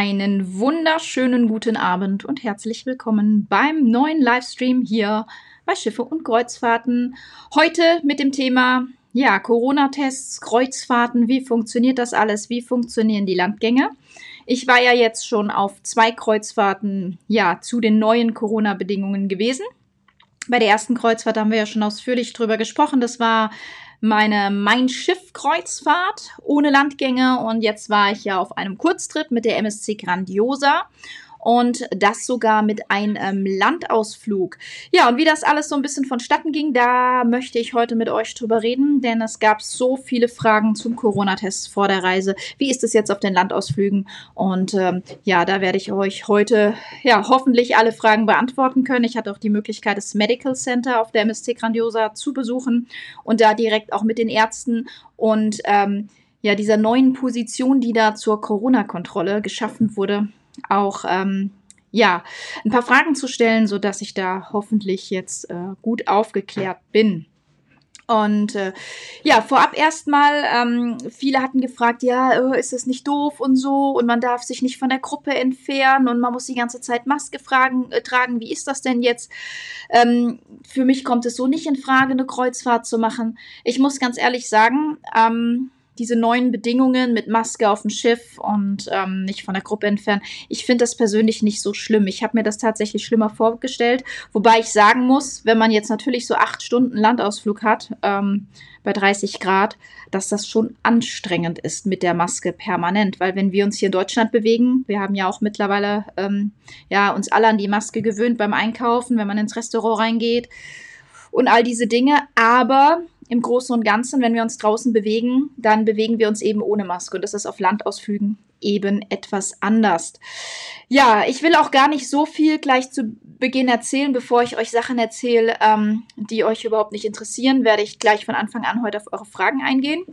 Einen wunderschönen guten Abend und herzlich willkommen beim neuen Livestream hier bei Schiffe und Kreuzfahrten. Heute mit dem Thema ja, Corona-Tests, Kreuzfahrten, wie funktioniert das alles? Wie funktionieren die Landgänge? Ich war ja jetzt schon auf zwei Kreuzfahrten ja zu den neuen Corona-Bedingungen gewesen. Bei der ersten Kreuzfahrt haben wir ja schon ausführlich drüber gesprochen. Das war meine Mein Schiff Kreuzfahrt ohne Landgänge. Und jetzt war ich ja auf einem Kurztrip mit der MSC Grandiosa und das sogar mit einem Landausflug. Ja, und wie das alles so ein bisschen vonstatten ging, da möchte ich heute mit euch drüber reden, denn es gab so viele Fragen zum Corona-Test vor der Reise. Wie ist es jetzt auf den Landausflügen? Und ähm, ja, da werde ich euch heute ja hoffentlich alle Fragen beantworten können. Ich hatte auch die Möglichkeit, das Medical Center auf der MSC Grandiosa zu besuchen und da direkt auch mit den Ärzten und ähm, ja, dieser neuen Position, die da zur Corona-Kontrolle geschaffen wurde, auch ähm, ja, ein paar Fragen zu stellen, sodass ich da hoffentlich jetzt äh, gut aufgeklärt bin. Und äh, ja, vorab erstmal, ähm, viele hatten gefragt, ja, äh, ist es nicht doof und so und man darf sich nicht von der Gruppe entfernen und man muss die ganze Zeit Maske fragen, äh, tragen. Wie ist das denn jetzt? Ähm, für mich kommt es so nicht in Frage, eine Kreuzfahrt zu machen. Ich muss ganz ehrlich sagen, ähm, diese neuen Bedingungen mit Maske auf dem Schiff und ähm, nicht von der Gruppe entfernen. Ich finde das persönlich nicht so schlimm. Ich habe mir das tatsächlich schlimmer vorgestellt. Wobei ich sagen muss, wenn man jetzt natürlich so acht Stunden Landausflug hat, ähm, bei 30 Grad, dass das schon anstrengend ist mit der Maske permanent. Weil wenn wir uns hier in Deutschland bewegen, wir haben ja auch mittlerweile ähm, ja, uns alle an die Maske gewöhnt beim Einkaufen, wenn man ins Restaurant reingeht und all diese Dinge. Aber im Großen und Ganzen, wenn wir uns draußen bewegen, dann bewegen wir uns eben ohne Maske. Und das ist auf Landausflügen eben etwas anders. Ja, ich will auch gar nicht so viel gleich zu Beginn erzählen, bevor ich euch Sachen erzähle, ähm, die euch überhaupt nicht interessieren, werde ich gleich von Anfang an heute auf eure Fragen eingehen.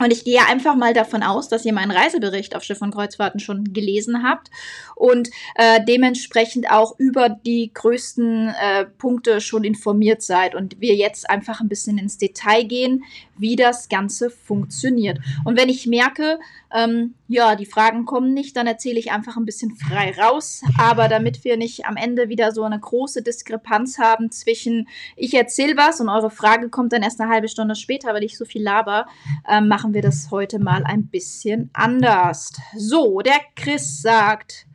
Und ich gehe einfach mal davon aus, dass ihr meinen Reisebericht auf Schiff und Kreuzfahrten schon gelesen habt und äh, dementsprechend auch über die größten äh, Punkte schon informiert seid und wir jetzt einfach ein bisschen ins Detail gehen, wie das Ganze funktioniert. Und wenn ich merke, ähm, ja, die Fragen kommen nicht, dann erzähle ich einfach ein bisschen frei raus. Aber damit wir nicht am Ende wieder so eine große Diskrepanz haben zwischen ich erzähle was und eure Frage kommt dann erst eine halbe Stunde später, weil ich so viel laber, äh, machen wir das heute mal ein bisschen anders. So, der Chris sagt.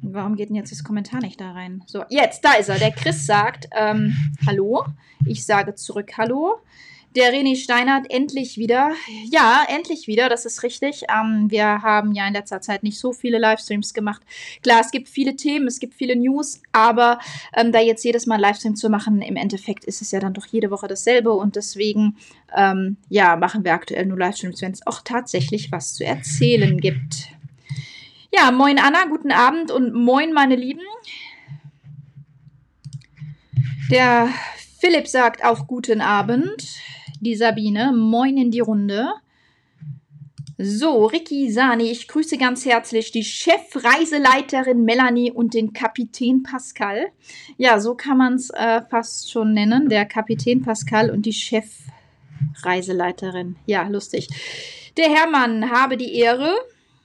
Warum geht denn jetzt das Kommentar nicht da rein? So, jetzt, da ist er. Der Chris sagt, ähm, hallo. Ich sage zurück, hallo. Der René Steinert endlich wieder. Ja, endlich wieder, das ist richtig. Ähm, wir haben ja in letzter Zeit nicht so viele Livestreams gemacht. Klar, es gibt viele Themen, es gibt viele News, aber ähm, da jetzt jedes Mal Livestream zu machen, im Endeffekt ist es ja dann doch jede Woche dasselbe und deswegen, ähm, ja, machen wir aktuell nur Livestreams, wenn es auch tatsächlich was zu erzählen gibt. Ja, moin Anna, guten Abend und moin meine Lieben. Der Philipp sagt auch guten Abend die Sabine. Moin in die Runde. So, Ricky Sani, ich grüße ganz herzlich die Chefreiseleiterin Melanie und den Kapitän Pascal. Ja, so kann man es äh, fast schon nennen. Der Kapitän Pascal und die Chefreiseleiterin. Ja, lustig. Der Hermann habe die Ehre.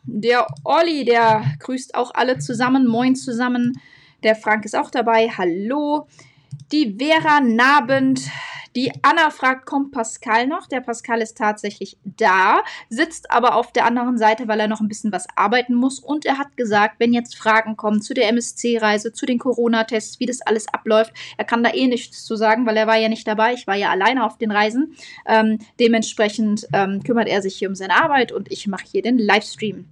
Der Olli, der grüßt auch alle zusammen. Moin zusammen. Der Frank ist auch dabei. Hallo. Die Vera Nabend die Anna fragt, kommt Pascal noch? Der Pascal ist tatsächlich da, sitzt aber auf der anderen Seite, weil er noch ein bisschen was arbeiten muss. Und er hat gesagt, wenn jetzt Fragen kommen zu der MSC-Reise, zu den Corona-Tests, wie das alles abläuft, er kann da eh nichts zu sagen, weil er war ja nicht dabei. Ich war ja alleine auf den Reisen. Ähm, dementsprechend ähm, kümmert er sich hier um seine Arbeit und ich mache hier den Livestream.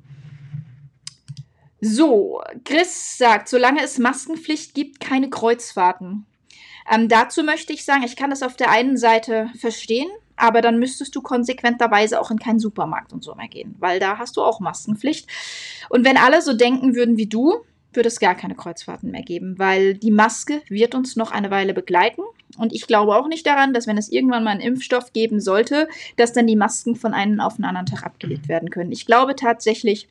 So, Chris sagt, solange es Maskenpflicht gibt, keine Kreuzfahrten. Ähm, dazu möchte ich sagen, ich kann das auf der einen Seite verstehen, aber dann müsstest du konsequenterweise auch in keinen Supermarkt und so mehr gehen, weil da hast du auch Maskenpflicht. Und wenn alle so denken würden wie du, würde es gar keine Kreuzfahrten mehr geben, weil die Maske wird uns noch eine Weile begleiten. Und ich glaube auch nicht daran, dass wenn es irgendwann mal einen Impfstoff geben sollte, dass dann die Masken von einem auf einen anderen Tag abgelegt werden können. Ich glaube tatsächlich,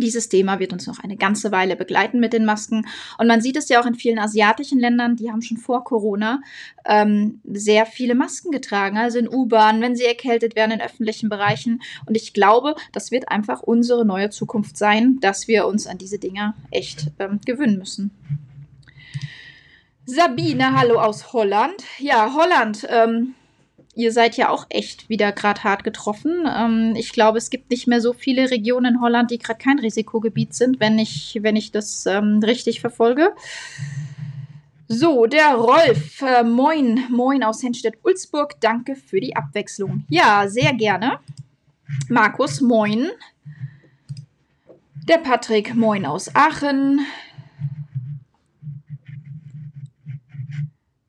Dieses Thema wird uns noch eine ganze Weile begleiten mit den Masken. Und man sieht es ja auch in vielen asiatischen Ländern, die haben schon vor Corona ähm, sehr viele Masken getragen, also in U-Bahn, wenn sie erkältet werden in öffentlichen Bereichen. Und ich glaube, das wird einfach unsere neue Zukunft sein, dass wir uns an diese Dinger echt ähm, gewöhnen müssen. Sabine, hallo aus Holland. Ja, Holland. Ähm, ihr seid ja auch echt wieder gerade hart getroffen. Ähm, ich glaube, es gibt nicht mehr so viele Regionen in Holland, die gerade kein Risikogebiet sind, wenn ich, wenn ich das ähm, richtig verfolge. So, der Rolf, äh, moin, moin aus Henstedt-Ulzburg, danke für die Abwechslung. Ja, sehr gerne. Markus, moin. Der Patrick, moin aus Aachen.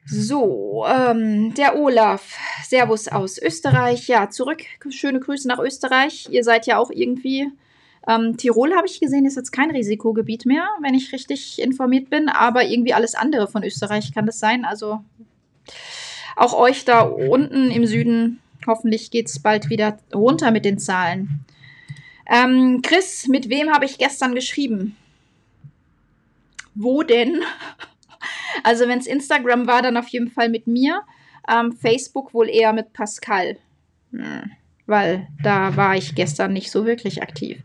So, ähm, der Olaf, Servus aus Österreich. Ja, zurück. Schöne Grüße nach Österreich. Ihr seid ja auch irgendwie. Ähm, Tirol habe ich gesehen, ist jetzt kein Risikogebiet mehr, wenn ich richtig informiert bin. Aber irgendwie alles andere von Österreich kann das sein. Also auch euch da unten im Süden. Hoffentlich geht es bald wieder runter mit den Zahlen. Ähm, Chris, mit wem habe ich gestern geschrieben? Wo denn? Also wenn es Instagram war, dann auf jeden Fall mit mir. Ähm, Facebook wohl eher mit Pascal. Hm, weil da war ich gestern nicht so wirklich aktiv.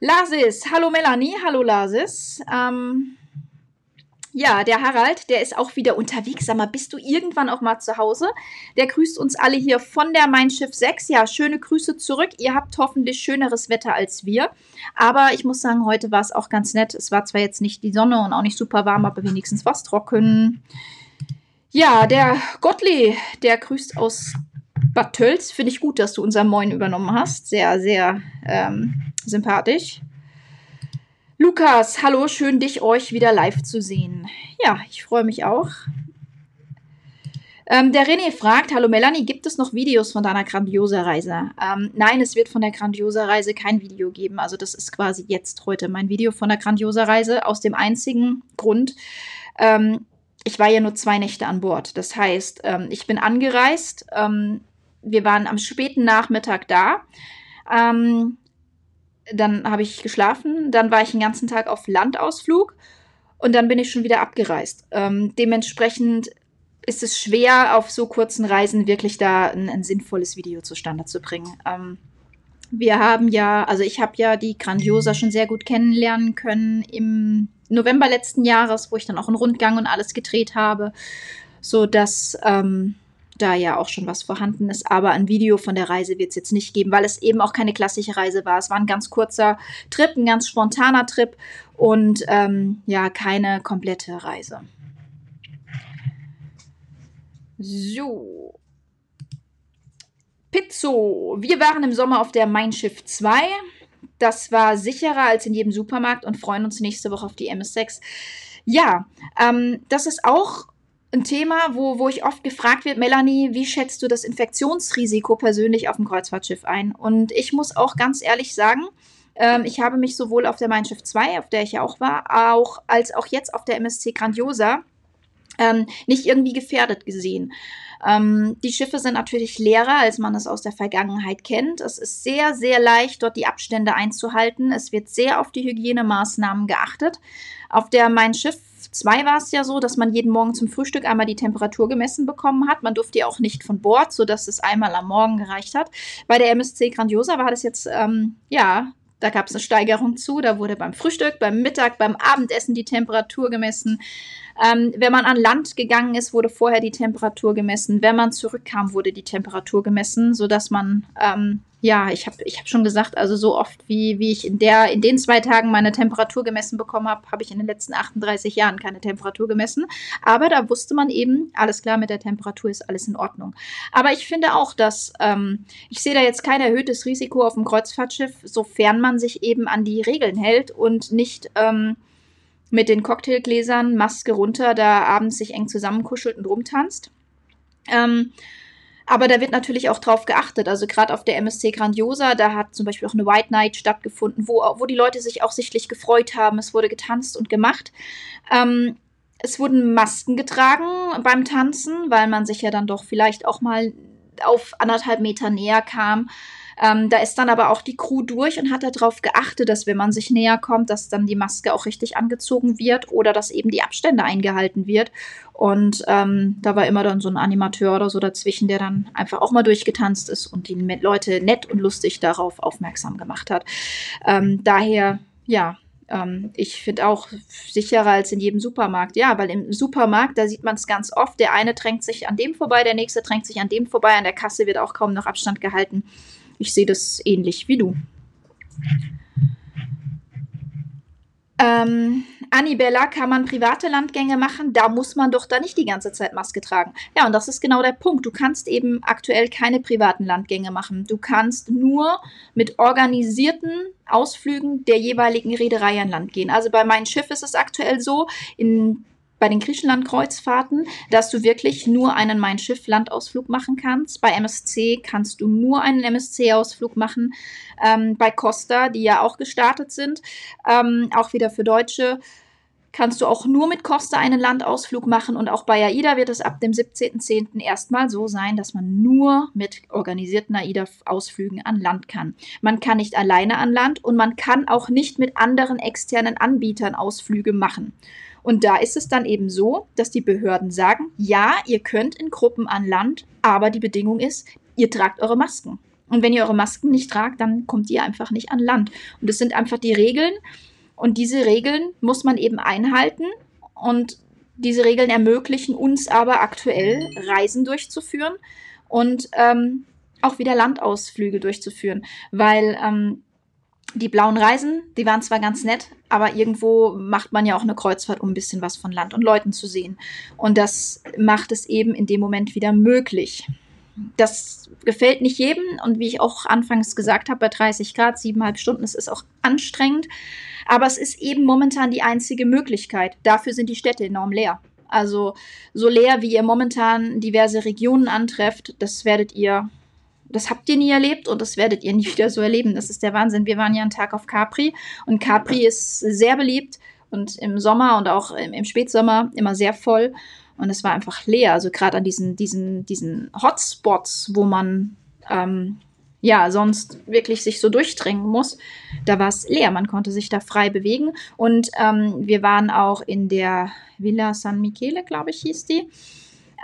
Lasis, hallo Melanie, hallo Lasis. Ähm, ja, der Harald, der ist auch wieder unterwegs. Sag mal, bist du irgendwann auch mal zu Hause? Der grüßt uns alle hier von der Mein Schiff 6. Ja, schöne Grüße zurück. Ihr habt hoffentlich schöneres Wetter als wir. Aber ich muss sagen, heute war es auch ganz nett. Es war zwar jetzt nicht die Sonne und auch nicht super warm, aber wenigstens was trocken. Ja, der Gottli, der grüßt aus Bad Tölz. Finde ich gut, dass du unser Moin übernommen hast. Sehr, sehr ähm, sympathisch. Lukas, hallo, schön dich euch wieder live zu sehen. Ja, ich freue mich auch. Ähm, der René fragt, hallo Melanie, gibt es noch Videos von deiner Grandiosa-Reise? Ähm, nein, es wird von der Grandiosa-Reise kein Video geben. Also das ist quasi jetzt heute mein Video von der Grandiosa-Reise aus dem einzigen Grund, ähm, ich war ja nur zwei Nächte an Bord. Das heißt, ähm, ich bin angereist. Ähm, wir waren am späten Nachmittag da. Ähm, dann habe ich geschlafen, dann war ich den ganzen Tag auf Landausflug und dann bin ich schon wieder abgereist. Ähm, dementsprechend ist es schwer, auf so kurzen Reisen wirklich da ein, ein sinnvolles Video zustande zu bringen. Ähm, wir haben ja, also ich habe ja die Grandiosa schon sehr gut kennenlernen können im November letzten Jahres, wo ich dann auch einen Rundgang und alles gedreht habe, so dass ähm, da ja auch schon was vorhanden ist. Aber ein Video von der Reise wird es jetzt nicht geben, weil es eben auch keine klassische Reise war. Es war ein ganz kurzer Trip, ein ganz spontaner Trip und ähm, ja, keine komplette Reise. So. Pizzo. Wir waren im Sommer auf der Mein Schiff 2. Das war sicherer als in jedem Supermarkt und freuen uns nächste Woche auf die MS6. Ja, ähm, das ist auch ein Thema, wo, wo ich oft gefragt wird, Melanie, wie schätzt du das Infektionsrisiko persönlich auf dem Kreuzfahrtschiff ein? Und ich muss auch ganz ehrlich sagen, ähm, ich habe mich sowohl auf der Mein Schiff 2, auf der ich ja auch war, auch, als auch jetzt auf der MSC Grandiosa ähm, nicht irgendwie gefährdet gesehen. Ähm, die Schiffe sind natürlich leerer, als man es aus der Vergangenheit kennt. Es ist sehr, sehr leicht, dort die Abstände einzuhalten. Es wird sehr auf die Hygienemaßnahmen geachtet. Auf der Mein Schiff 2 war es ja so, dass man jeden Morgen zum Frühstück einmal die Temperatur gemessen bekommen hat. Man durfte ja auch nicht von Bord, sodass es einmal am Morgen gereicht hat. Bei der MSC Grandiosa war das jetzt, ähm, ja, da gab es eine Steigerung zu. Da wurde beim Frühstück, beim Mittag, beim Abendessen die Temperatur gemessen. Ähm, wenn man an Land gegangen ist, wurde vorher die Temperatur gemessen. Wenn man zurückkam, wurde die Temperatur gemessen, sodass man ähm, ja, ich habe ich hab schon gesagt, also so oft wie, wie ich in, der, in den zwei Tagen meine Temperatur gemessen bekommen habe, habe ich in den letzten 38 Jahren keine Temperatur gemessen. Aber da wusste man eben, alles klar, mit der Temperatur ist alles in Ordnung. Aber ich finde auch, dass ähm, ich sehe da jetzt kein erhöhtes Risiko auf dem Kreuzfahrtschiff, sofern man sich eben an die Regeln hält und nicht ähm, mit den Cocktailgläsern, Maske runter, da abends sich eng zusammenkuschelt und rumtanzt. Ähm, aber da wird natürlich auch drauf geachtet. Also gerade auf der MSC Grandiosa, da hat zum Beispiel auch eine White Night stattgefunden, wo, wo die Leute sich auch sichtlich gefreut haben. Es wurde getanzt und gemacht. Ähm, es wurden Masken getragen beim Tanzen, weil man sich ja dann doch vielleicht auch mal auf anderthalb Meter näher kam. Ähm, da ist dann aber auch die Crew durch und hat darauf geachtet, dass wenn man sich näher kommt, dass dann die Maske auch richtig angezogen wird oder dass eben die Abstände eingehalten wird. Und ähm, da war immer dann so ein Animateur oder so dazwischen, der dann einfach auch mal durchgetanzt ist und die Leute nett und lustig darauf aufmerksam gemacht hat. Ähm, daher, ja, ähm, ich finde auch sicherer als in jedem Supermarkt. Ja, weil im Supermarkt, da sieht man es ganz oft. Der eine drängt sich an dem vorbei, der nächste drängt sich an dem vorbei. An der Kasse wird auch kaum noch Abstand gehalten. Ich sehe das ähnlich wie du. Ähm, Annibella, kann man private Landgänge machen? Da muss man doch da nicht die ganze Zeit Maske tragen. Ja, und das ist genau der Punkt. Du kannst eben aktuell keine privaten Landgänge machen. Du kannst nur mit organisierten Ausflügen der jeweiligen Reederei an Land gehen. Also bei meinem Schiff ist es aktuell so, in bei den Griechenland-Kreuzfahrten, dass du wirklich nur einen Mein Schiff-Landausflug machen kannst. Bei MSC kannst du nur einen MSC-Ausflug machen. Ähm, bei Costa, die ja auch gestartet sind, ähm, auch wieder für Deutsche, kannst du auch nur mit Costa einen Landausflug machen. Und auch bei AIDA wird es ab dem 17.10. erstmal so sein, dass man nur mit organisierten AIDA-Ausflügen an Land kann. Man kann nicht alleine an Land und man kann auch nicht mit anderen externen Anbietern Ausflüge machen. Und da ist es dann eben so, dass die Behörden sagen, ja, ihr könnt in Gruppen an Land, aber die Bedingung ist, ihr tragt eure Masken. Und wenn ihr eure Masken nicht tragt, dann kommt ihr einfach nicht an Land. Und das sind einfach die Regeln. Und diese Regeln muss man eben einhalten. Und diese Regeln ermöglichen uns aber aktuell Reisen durchzuführen und ähm, auch wieder Landausflüge durchzuführen. Weil ähm, die blauen Reisen, die waren zwar ganz nett, aber irgendwo macht man ja auch eine Kreuzfahrt, um ein bisschen was von Land und Leuten zu sehen. Und das macht es eben in dem Moment wieder möglich. Das gefällt nicht jedem und wie ich auch anfangs gesagt habe, bei 30 Grad, siebeneinhalb Stunden, es ist auch anstrengend. Aber es ist eben momentan die einzige Möglichkeit. Dafür sind die Städte enorm leer. Also so leer, wie ihr momentan diverse Regionen antrefft, das werdet ihr das habt ihr nie erlebt und das werdet ihr nie wieder so erleben. Das ist der Wahnsinn. Wir waren ja einen Tag auf Capri und Capri ist sehr beliebt und im Sommer und auch im, im Spätsommer immer sehr voll. Und es war einfach leer. Also gerade an diesen, diesen, diesen Hotspots, wo man ähm, ja sonst wirklich sich so durchdrängen muss, da war es leer. Man konnte sich da frei bewegen. Und ähm, wir waren auch in der Villa San Michele, glaube ich, hieß die.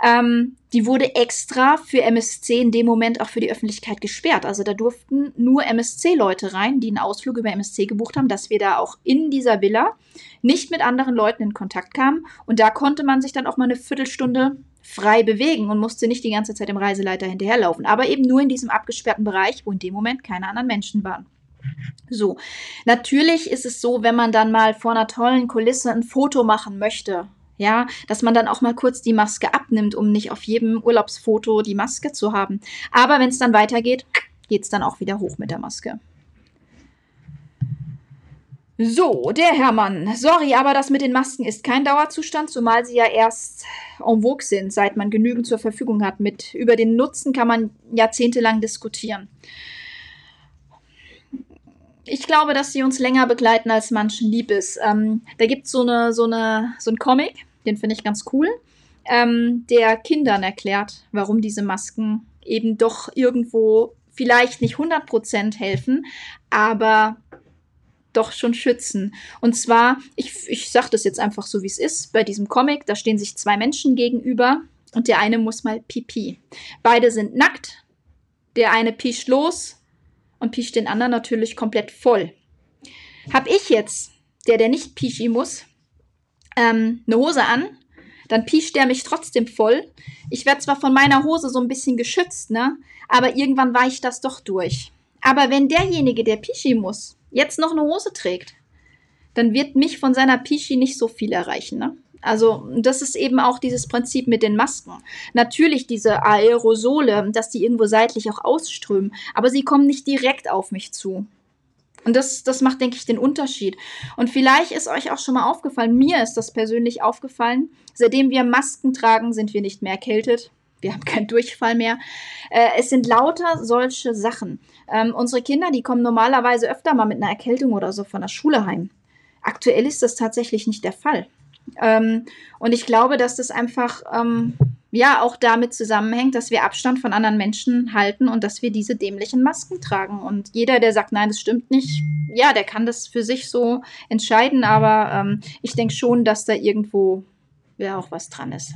Ähm, die wurde extra für MSC in dem Moment auch für die Öffentlichkeit gesperrt. Also da durften nur MSC-Leute rein, die einen Ausflug über MSC gebucht haben, dass wir da auch in dieser Villa nicht mit anderen Leuten in Kontakt kamen. Und da konnte man sich dann auch mal eine Viertelstunde frei bewegen und musste nicht die ganze Zeit dem Reiseleiter hinterherlaufen. Aber eben nur in diesem abgesperrten Bereich, wo in dem Moment keine anderen Menschen waren. So, natürlich ist es so, wenn man dann mal vor einer tollen Kulisse ein Foto machen möchte ja, dass man dann auch mal kurz die Maske abnimmt, um nicht auf jedem Urlaubsfoto die Maske zu haben. Aber wenn es dann weitergeht, geht es dann auch wieder hoch mit der Maske. So, der Hermann. Sorry, aber das mit den Masken ist kein Dauerzustand, zumal sie ja erst en vogue sind, seit man genügend zur Verfügung hat. Mit über den Nutzen kann man jahrzehntelang diskutieren. Ich glaube, dass sie uns länger begleiten, als manchen lieb ist. Ähm, da gibt so es so, eine, so einen Comic, den finde ich ganz cool, ähm, der Kindern erklärt, warum diese Masken eben doch irgendwo vielleicht nicht 100% helfen, aber doch schon schützen. Und zwar, ich, ich sage das jetzt einfach so, wie es ist, bei diesem Comic, da stehen sich zwei Menschen gegenüber und der eine muss mal pipi. Beide sind nackt, der eine pischt los und pischt den anderen natürlich komplett voll. Hab ich jetzt, der, der nicht pischi muss, ähm, eine Hose an, dann piescht der mich trotzdem voll. Ich werde zwar von meiner Hose so ein bisschen geschützt, ne? Aber irgendwann weicht das doch durch. Aber wenn derjenige, der Pischi muss, jetzt noch eine Hose trägt, dann wird mich von seiner Pischi nicht so viel erreichen, ne? Also, das ist eben auch dieses Prinzip mit den Masken. Natürlich diese Aerosole, dass die irgendwo seitlich auch ausströmen, aber sie kommen nicht direkt auf mich zu. Und das, das macht, denke ich, den Unterschied. Und vielleicht ist euch auch schon mal aufgefallen, mir ist das persönlich aufgefallen, seitdem wir Masken tragen, sind wir nicht mehr erkältet. Wir haben keinen Durchfall mehr. Äh, es sind lauter solche Sachen. Ähm, unsere Kinder, die kommen normalerweise öfter mal mit einer Erkältung oder so von der Schule heim. Aktuell ist das tatsächlich nicht der Fall. Ähm, und ich glaube, dass das einfach ähm, ja auch damit zusammenhängt, dass wir Abstand von anderen Menschen halten und dass wir diese dämlichen Masken tragen. Und jeder, der sagt, nein, das stimmt nicht, ja, der kann das für sich so entscheiden, aber ähm, ich denke schon, dass da irgendwo ja auch was dran ist.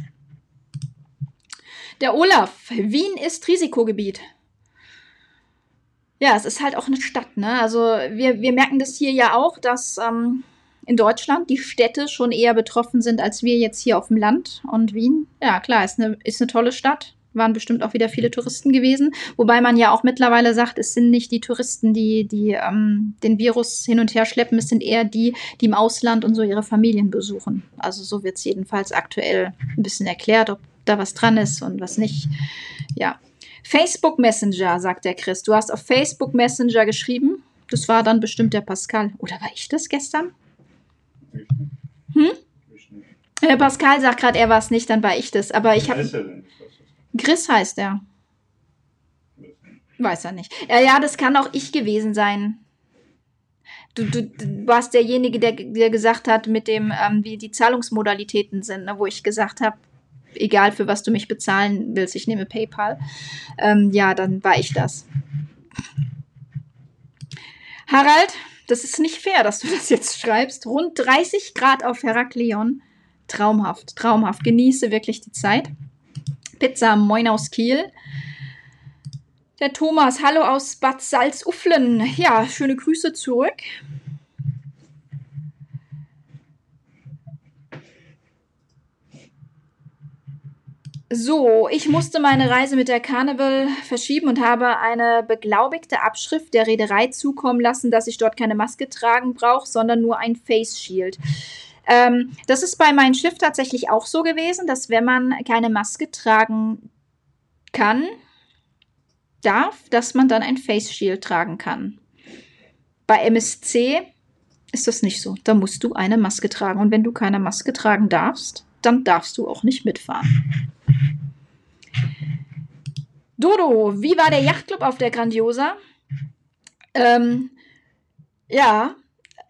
Der Olaf, Wien ist Risikogebiet. Ja, es ist halt auch eine Stadt, ne? Also wir, wir merken das hier ja auch, dass ähm, in Deutschland die Städte schon eher betroffen sind als wir jetzt hier auf dem Land. Und Wien, ja klar, ist eine, ist eine tolle Stadt. Waren bestimmt auch wieder viele Touristen gewesen. Wobei man ja auch mittlerweile sagt, es sind nicht die Touristen, die, die ähm, den Virus hin und her schleppen, es sind eher die, die im Ausland und so ihre Familien besuchen. Also so wird es jedenfalls aktuell ein bisschen erklärt, ob da was dran ist und was nicht. Ja. Facebook Messenger, sagt der Chris. Du hast auf Facebook Messenger geschrieben. Das war dann bestimmt der Pascal. Oder war ich das gestern? Hm? Äh, Pascal sagt gerade, er war es nicht, dann war ich das. Aber ich habe. Chris heißt er. Weiß er nicht. Ja, ja, das kann auch ich gewesen sein. Du, du, du warst derjenige, der, der gesagt hat, mit dem, ähm, wie die Zahlungsmodalitäten sind, ne, wo ich gesagt habe, egal für was du mich bezahlen willst, ich nehme PayPal. Ähm, ja, dann war ich das. Harald, das ist nicht fair, dass du das jetzt schreibst. Rund 30 Grad auf Heraklion. Traumhaft, traumhaft. Genieße wirklich die Zeit. Pizza Moin aus Kiel. Der Thomas, hallo aus Bad Salzuflen. Ja, schöne Grüße zurück. So, ich musste meine Reise mit der Carnival verschieben und habe eine beglaubigte Abschrift der Reederei zukommen lassen, dass ich dort keine Maske tragen brauche, sondern nur ein Face Shield. Ähm, das ist bei meinem Schiff tatsächlich auch so gewesen, dass wenn man keine Maske tragen kann, darf, dass man dann ein Face Shield tragen kann. Bei MSC ist das nicht so. Da musst du eine Maske tragen. Und wenn du keine Maske tragen darfst, dann darfst du auch nicht mitfahren. Dodo, wie war der Yachtclub auf der Grandiosa? Ähm, ja,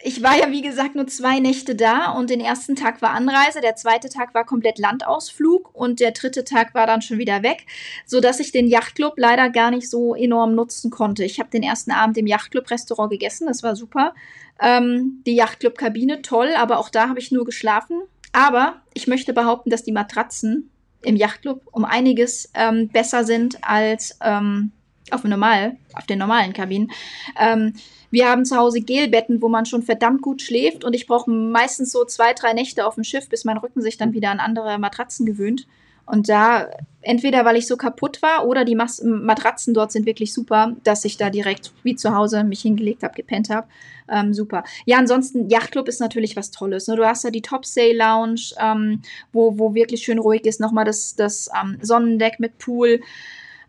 ich war ja, wie gesagt, nur zwei Nächte da und den ersten Tag war Anreise, der zweite Tag war komplett Landausflug und der dritte Tag war dann schon wieder weg, sodass ich den Yachtclub leider gar nicht so enorm nutzen konnte. Ich habe den ersten Abend im Yachtclub-Restaurant gegessen, das war super. Ähm, die Yachtclub-Kabine toll, aber auch da habe ich nur geschlafen. Aber ich möchte behaupten, dass die Matratzen im Yachtclub um einiges ähm, besser sind als ähm, auf, normal, auf den normalen Kabinen. Ähm, wir haben zu Hause Gelbetten, wo man schon verdammt gut schläft und ich brauche meistens so zwei, drei Nächte auf dem Schiff, bis mein Rücken sich dann wieder an andere Matratzen gewöhnt. Und da, entweder weil ich so kaputt war oder die Mas Matratzen dort sind wirklich super, dass ich da direkt wie zu Hause mich hingelegt habe, gepennt habe. Ähm, super. Ja, ansonsten, Yachtclub ist natürlich was Tolles. Ne? Du hast da die Top Sail Lounge, ähm, wo, wo wirklich schön ruhig ist. Nochmal das, das ähm, Sonnendeck mit Pool,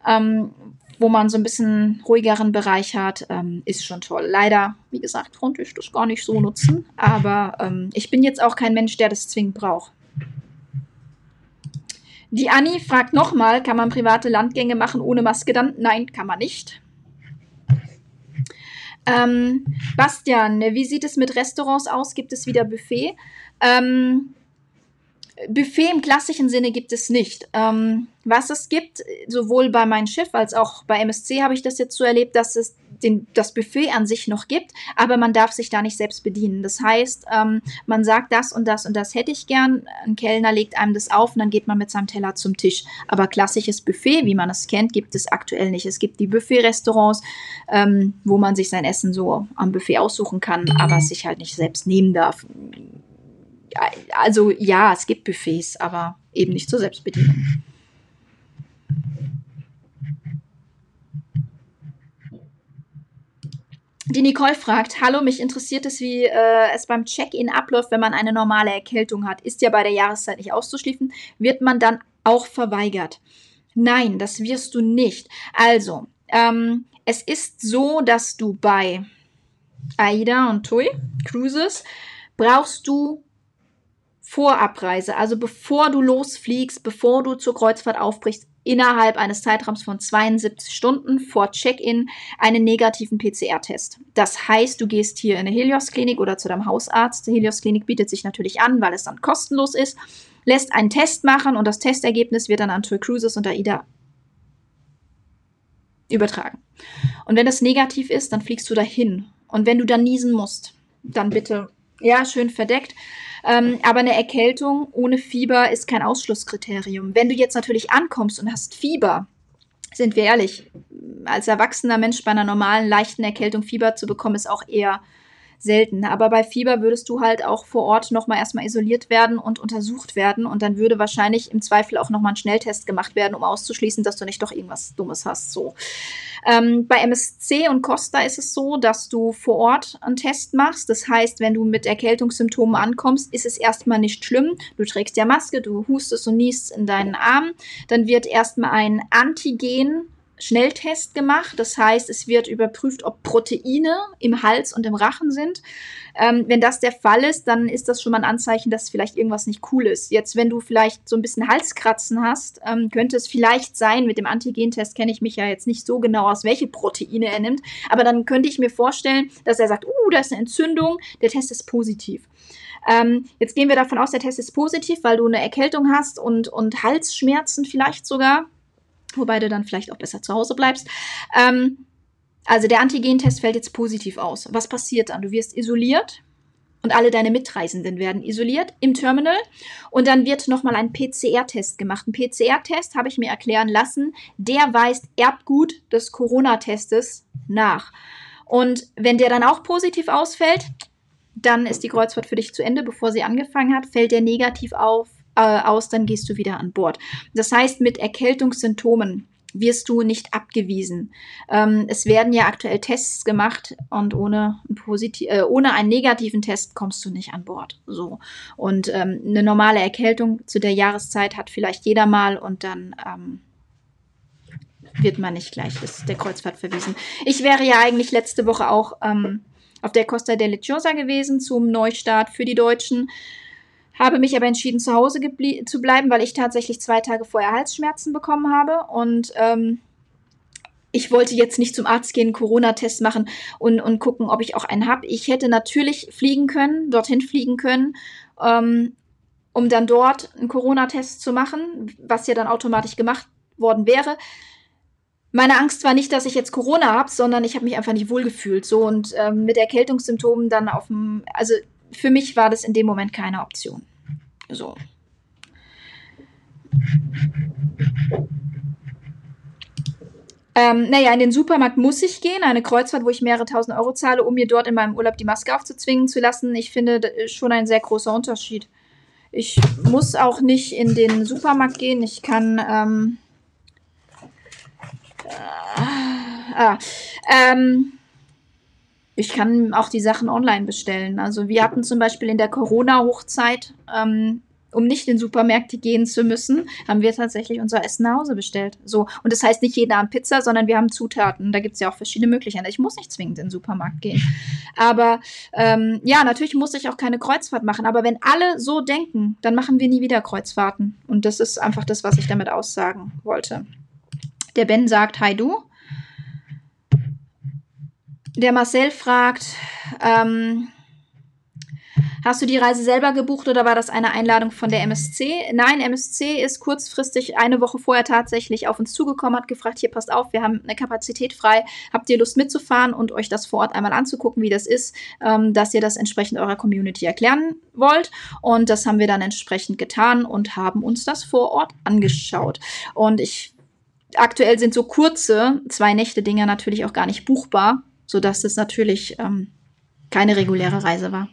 ähm, wo man so ein bisschen ruhigeren Bereich hat, ähm, ist schon toll. Leider, wie gesagt, konnte ich das gar nicht so nutzen. Aber ähm, ich bin jetzt auch kein Mensch, der das zwingend braucht. Die Anni fragt nochmal, kann man private Landgänge machen ohne Maske dann? Nein, kann man nicht. Ähm, Bastian, wie sieht es mit Restaurants aus? Gibt es wieder Buffet? Ähm, Buffet im klassischen Sinne gibt es nicht. Ähm, was es gibt, sowohl bei meinem Schiff als auch bei MSC habe ich das jetzt so erlebt, dass es den, das Buffet an sich noch gibt, aber man darf sich da nicht selbst bedienen. Das heißt, ähm, man sagt, das und das und das hätte ich gern. Ein Kellner legt einem das auf und dann geht man mit seinem Teller zum Tisch. Aber klassisches Buffet, wie man es kennt, gibt es aktuell nicht. Es gibt die Buffet-Restaurants, ähm, wo man sich sein Essen so am Buffet aussuchen kann, aber sich halt nicht selbst nehmen darf also ja, es gibt Buffets, aber eben nicht zur Selbstbedienung. Die Nicole fragt, hallo, mich interessiert es, wie äh, es beim Check-in abläuft, wenn man eine normale Erkältung hat. Ist ja bei der Jahreszeit nicht auszuschließen. Wird man dann auch verweigert? Nein, das wirst du nicht. Also, ähm, es ist so, dass du bei AIDA und TUI Cruises brauchst du vor Abreise, also bevor du losfliegst, bevor du zur Kreuzfahrt aufbrichst, innerhalb eines Zeitraums von 72 Stunden vor Check-in einen negativen PCR-Test. Das heißt, du gehst hier in eine Helios-Klinik oder zu deinem Hausarzt. Die Helios-Klinik bietet sich natürlich an, weil es dann kostenlos ist. lässt einen Test machen und das Testergebnis wird dann an Tour Cruises und AIDA übertragen. Und wenn das negativ ist, dann fliegst du dahin. Und wenn du dann niesen musst, dann bitte, ja, schön verdeckt. Ähm, aber eine Erkältung ohne Fieber ist kein Ausschlusskriterium. Wenn du jetzt natürlich ankommst und hast Fieber, sind wir ehrlich, als erwachsener Mensch bei einer normalen, leichten Erkältung Fieber zu bekommen, ist auch eher selten. Aber bei Fieber würdest du halt auch vor Ort nochmal erstmal isoliert werden und untersucht werden. Und dann würde wahrscheinlich im Zweifel auch nochmal ein Schnelltest gemacht werden, um auszuschließen, dass du nicht doch irgendwas Dummes hast. So. Ähm, bei MSC und Costa ist es so, dass du vor Ort einen Test machst. Das heißt, wenn du mit Erkältungssymptomen ankommst, ist es erstmal nicht schlimm. Du trägst ja Maske, du hustest und niest in deinen Arm. Dann wird erstmal ein Antigen Schnelltest gemacht. Das heißt, es wird überprüft, ob Proteine im Hals und im Rachen sind. Ähm, wenn das der Fall ist, dann ist das schon mal ein Anzeichen, dass vielleicht irgendwas nicht cool ist. Jetzt, wenn du vielleicht so ein bisschen Halskratzen hast, ähm, könnte es vielleicht sein, mit dem Antigentest kenne ich mich ja jetzt nicht so genau aus, welche Proteine er nimmt, aber dann könnte ich mir vorstellen, dass er sagt, uh, da ist eine Entzündung, der Test ist positiv. Ähm, jetzt gehen wir davon aus, der Test ist positiv, weil du eine Erkältung hast und, und Halsschmerzen vielleicht sogar wobei du dann vielleicht auch besser zu Hause bleibst. Ähm, also der Antigentest fällt jetzt positiv aus. Was passiert dann? Du wirst isoliert und alle deine Mitreisenden werden isoliert im Terminal und dann wird nochmal ein PCR-Test gemacht. Ein PCR-Test habe ich mir erklären lassen, der weist Erbgut des Corona-Testes nach. Und wenn der dann auch positiv ausfällt, dann ist die Kreuzfahrt für dich zu Ende, bevor sie angefangen hat. Fällt der negativ auf, äh, aus, dann gehst du wieder an Bord. Das heißt, mit Erkältungssymptomen wirst du nicht abgewiesen. Ähm, es werden ja aktuell Tests gemacht und ohne, ein positiv, äh, ohne einen negativen Test kommst du nicht an Bord. So. Und ähm, eine normale Erkältung zu der Jahreszeit hat vielleicht jeder mal und dann ähm, wird man nicht gleich des, der Kreuzfahrt verwiesen. Ich wäre ja eigentlich letzte Woche auch ähm, auf der Costa del Lechosa gewesen zum Neustart für die Deutschen habe mich aber entschieden, zu Hause zu bleiben, weil ich tatsächlich zwei Tage vorher Halsschmerzen bekommen habe und ähm, ich wollte jetzt nicht zum Arzt gehen, Corona-Test machen und, und gucken, ob ich auch einen habe. Ich hätte natürlich fliegen können, dorthin fliegen können, ähm, um dann dort einen Corona-Test zu machen, was ja dann automatisch gemacht worden wäre. Meine Angst war nicht, dass ich jetzt Corona habe, sondern ich habe mich einfach nicht wohlgefühlt. So und ähm, mit Erkältungssymptomen dann auf dem, also für mich war das in dem Moment keine Option. So. Ähm, naja, in den Supermarkt muss ich gehen, eine Kreuzfahrt, wo ich mehrere tausend Euro zahle, um mir dort in meinem Urlaub die Maske aufzuzwingen zu lassen. Ich finde, das ist schon ein sehr großer Unterschied. Ich muss auch nicht in den Supermarkt gehen. Ich kann. Ähm, äh, ah, ähm, ich kann auch die Sachen online bestellen. Also wir hatten zum Beispiel in der Corona-Hochzeit, ähm, um nicht in Supermärkte gehen zu müssen, haben wir tatsächlich unser Essen nach Hause bestellt. So. Und das heißt nicht jeder an Pizza, sondern wir haben Zutaten. Da gibt es ja auch verschiedene Möglichkeiten. Ich muss nicht zwingend in den Supermarkt gehen. Aber ähm, ja, natürlich muss ich auch keine Kreuzfahrt machen. Aber wenn alle so denken, dann machen wir nie wieder Kreuzfahrten. Und das ist einfach das, was ich damit aussagen wollte. Der Ben sagt, hi du. Der Marcel fragt, ähm, hast du die Reise selber gebucht oder war das eine Einladung von der MSC? Nein, MSC ist kurzfristig eine Woche vorher tatsächlich auf uns zugekommen, hat gefragt, hier passt auf, wir haben eine Kapazität frei, habt ihr Lust mitzufahren und euch das vor Ort einmal anzugucken, wie das ist, ähm, dass ihr das entsprechend eurer Community erklären wollt. Und das haben wir dann entsprechend getan und haben uns das vor Ort angeschaut. Und ich aktuell sind so kurze zwei Nächte Dinger natürlich auch gar nicht buchbar sodass es natürlich ähm, keine reguläre Reise war.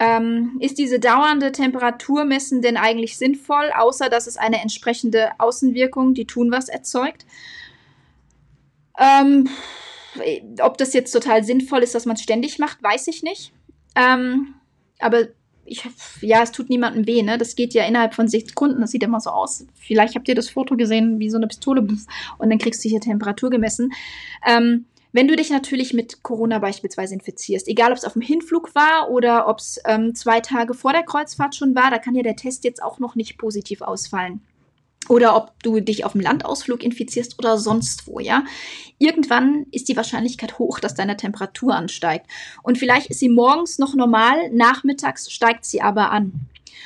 Ähm, ist diese dauernde Temperaturmessen denn eigentlich sinnvoll, außer dass es eine entsprechende Außenwirkung, die tun was erzeugt? Ähm, ob das jetzt total sinnvoll ist, dass man es ständig macht, weiß ich nicht. Ähm, aber ich, ja, es tut niemandem weh, ne? Das geht ja innerhalb von Sekunden. Das sieht immer so aus. Vielleicht habt ihr das Foto gesehen, wie so eine Pistole, und dann kriegst du hier Temperatur gemessen. Ähm, wenn du dich natürlich mit Corona beispielsweise infizierst, egal ob es auf dem Hinflug war oder ob es ähm, zwei Tage vor der Kreuzfahrt schon war, da kann ja der Test jetzt auch noch nicht positiv ausfallen. Oder ob du dich auf dem Landausflug infizierst oder sonst wo, ja. Irgendwann ist die Wahrscheinlichkeit hoch, dass deine Temperatur ansteigt. Und vielleicht ist sie morgens noch normal, nachmittags steigt sie aber an.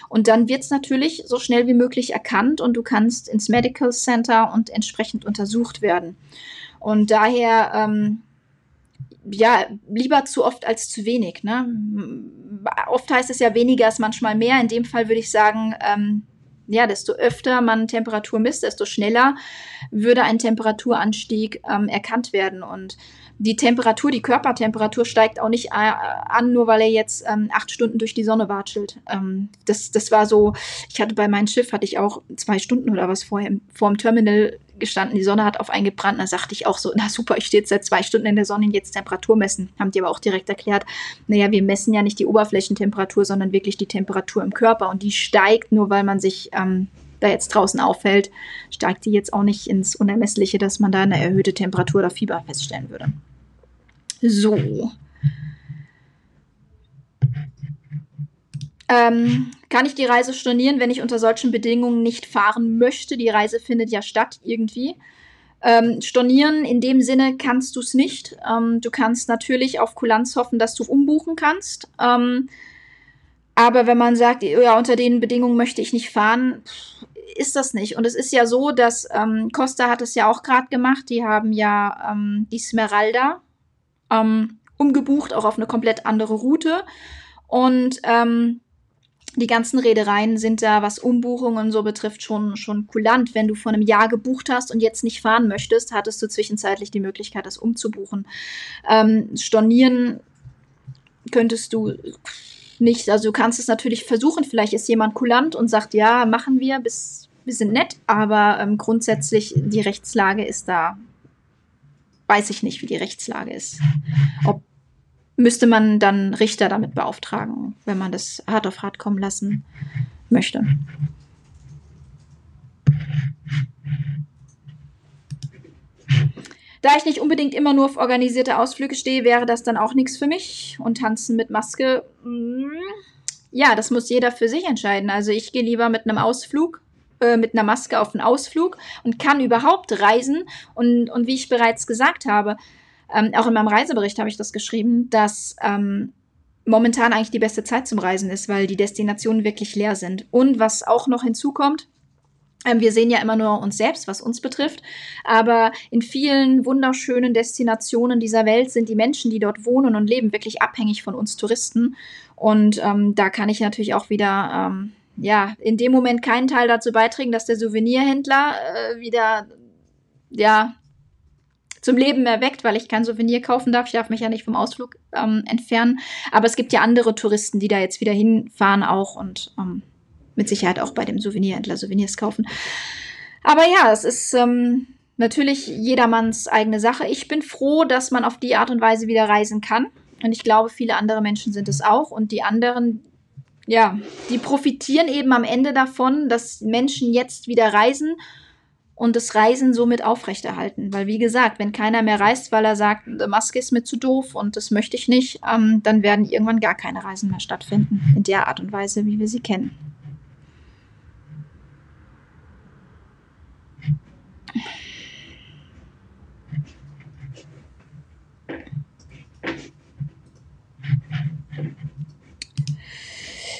Und dann wird es natürlich so schnell wie möglich erkannt und du kannst ins Medical Center und entsprechend untersucht werden. Und daher, ähm, ja, lieber zu oft als zu wenig. Ne? Oft heißt es ja weniger ist manchmal mehr. In dem Fall würde ich sagen, ähm, ja, desto öfter man Temperatur misst, desto schneller würde ein Temperaturanstieg ähm, erkannt werden. Und die Temperatur, die Körpertemperatur steigt auch nicht äh, an, nur weil er jetzt ähm, acht Stunden durch die Sonne watschelt. Ähm, das, das war so, ich hatte bei meinem Schiff, hatte ich auch zwei Stunden oder was vorher vor dem Terminal gestanden, die Sonne hat auf einen gebrannt. Da sagte ich auch so, na super, ich stehe jetzt seit zwei Stunden in der Sonne und jetzt Temperatur messen. Haben die aber auch direkt erklärt, naja, wir messen ja nicht die Oberflächentemperatur, sondern wirklich die Temperatur im Körper. Und die steigt nur, weil man sich ähm, da jetzt draußen auffällt, steigt die jetzt auch nicht ins Unermessliche, dass man da eine erhöhte Temperatur oder Fieber feststellen würde. So. Ähm, kann ich die Reise stornieren, wenn ich unter solchen Bedingungen nicht fahren möchte? Die Reise findet ja statt irgendwie. Ähm, stornieren in dem Sinne kannst du es nicht. Ähm, du kannst natürlich auf Kulanz hoffen, dass du umbuchen kannst. Ähm, aber wenn man sagt, ja, unter den Bedingungen möchte ich nicht fahren, ist das nicht. Und es ist ja so, dass ähm, Costa hat es ja auch gerade gemacht. Die haben ja ähm, die Smeralda ähm, umgebucht, auch auf eine komplett andere Route. Und ähm, die ganzen Reedereien sind da, was Umbuchungen und so betrifft, schon, schon kulant. Wenn du vor einem Jahr gebucht hast und jetzt nicht fahren möchtest, hattest du zwischenzeitlich die Möglichkeit, das umzubuchen. Ähm, stornieren könntest du nicht. Also du kannst es natürlich versuchen. Vielleicht ist jemand kulant und sagt, ja, machen wir, bis, wir sind nett. Aber ähm, grundsätzlich die Rechtslage ist da. Weiß ich nicht, wie die Rechtslage ist. Ob müsste man dann Richter damit beauftragen, wenn man das hart auf hart kommen lassen möchte. Da ich nicht unbedingt immer nur auf organisierte Ausflüge stehe, wäre das dann auch nichts für mich. Und tanzen mit Maske, mm, ja, das muss jeder für sich entscheiden. Also ich gehe lieber mit einem Ausflug, äh, mit einer Maske auf einen Ausflug und kann überhaupt reisen. Und, und wie ich bereits gesagt habe, ähm, auch in meinem Reisebericht habe ich das geschrieben, dass ähm, momentan eigentlich die beste Zeit zum Reisen ist, weil die Destinationen wirklich leer sind. Und was auch noch hinzukommt, ähm, wir sehen ja immer nur uns selbst, was uns betrifft. Aber in vielen wunderschönen Destinationen dieser Welt sind die Menschen, die dort wohnen und leben, wirklich abhängig von uns Touristen. Und ähm, da kann ich natürlich auch wieder, ähm, ja, in dem Moment keinen Teil dazu beitragen, dass der Souvenirhändler äh, wieder, ja, zum Leben erweckt, weil ich kein Souvenir kaufen darf. Ich darf mich ja nicht vom Ausflug ähm, entfernen. Aber es gibt ja andere Touristen, die da jetzt wieder hinfahren auch und ähm, mit Sicherheit auch bei dem Souvenirhändler Souvenirs kaufen. Aber ja, es ist ähm, natürlich jedermanns eigene Sache. Ich bin froh, dass man auf die Art und Weise wieder reisen kann. Und ich glaube, viele andere Menschen sind es auch. Und die anderen, ja, die profitieren eben am Ende davon, dass Menschen jetzt wieder reisen und das Reisen somit aufrechterhalten. Weil, wie gesagt, wenn keiner mehr reist, weil er sagt, die Maske ist mir zu doof und das möchte ich nicht, ähm, dann werden irgendwann gar keine Reisen mehr stattfinden. In der Art und Weise, wie wir sie kennen.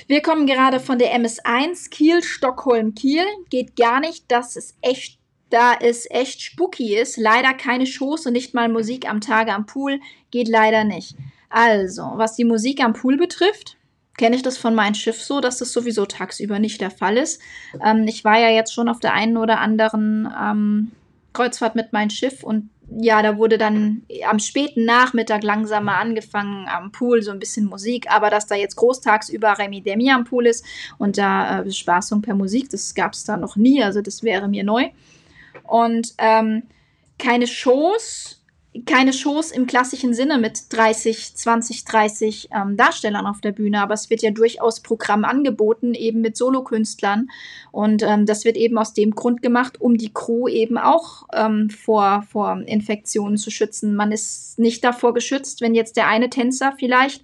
Wir kommen gerade von der MS1 Kiel, Stockholm, Kiel. Geht gar nicht. Das ist echt da es echt spooky ist. Leider keine Shows und nicht mal Musik am Tage am Pool. Geht leider nicht. Also, was die Musik am Pool betrifft, kenne ich das von meinem Schiff so, dass das sowieso tagsüber nicht der Fall ist. Ähm, ich war ja jetzt schon auf der einen oder anderen ähm, Kreuzfahrt mit meinem Schiff und ja, da wurde dann am späten Nachmittag langsam mal angefangen am Pool so ein bisschen Musik, aber dass da jetzt großtagsüber Remi Demi am Pool ist und da äh, Bespaßung per Musik, das gab es da noch nie, also das wäre mir neu. Und ähm, keine Shows, keine Shows im klassischen Sinne mit 30, 20, 30 ähm, Darstellern auf der Bühne, aber es wird ja durchaus Programm angeboten, eben mit Solokünstlern. Und ähm, das wird eben aus dem Grund gemacht, um die Crew eben auch ähm, vor, vor Infektionen zu schützen. Man ist nicht davor geschützt, wenn jetzt der eine Tänzer vielleicht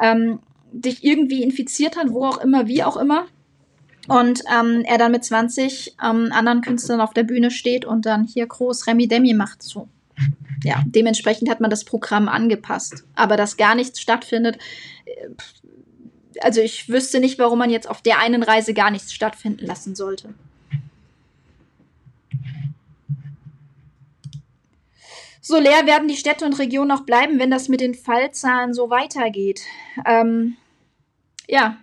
ähm, dich irgendwie infiziert hat, wo auch immer, wie auch immer Und ähm, er dann mit 20 ähm, anderen Künstlern auf der Bühne steht und dann hier groß Remi Demi macht. So. Ja, dementsprechend hat man das Programm angepasst. Aber dass gar nichts stattfindet, äh, also ich wüsste nicht, warum man jetzt auf der einen Reise gar nichts stattfinden lassen sollte. So leer werden die Städte und Regionen auch bleiben, wenn das mit den Fallzahlen so weitergeht. Ähm, ja,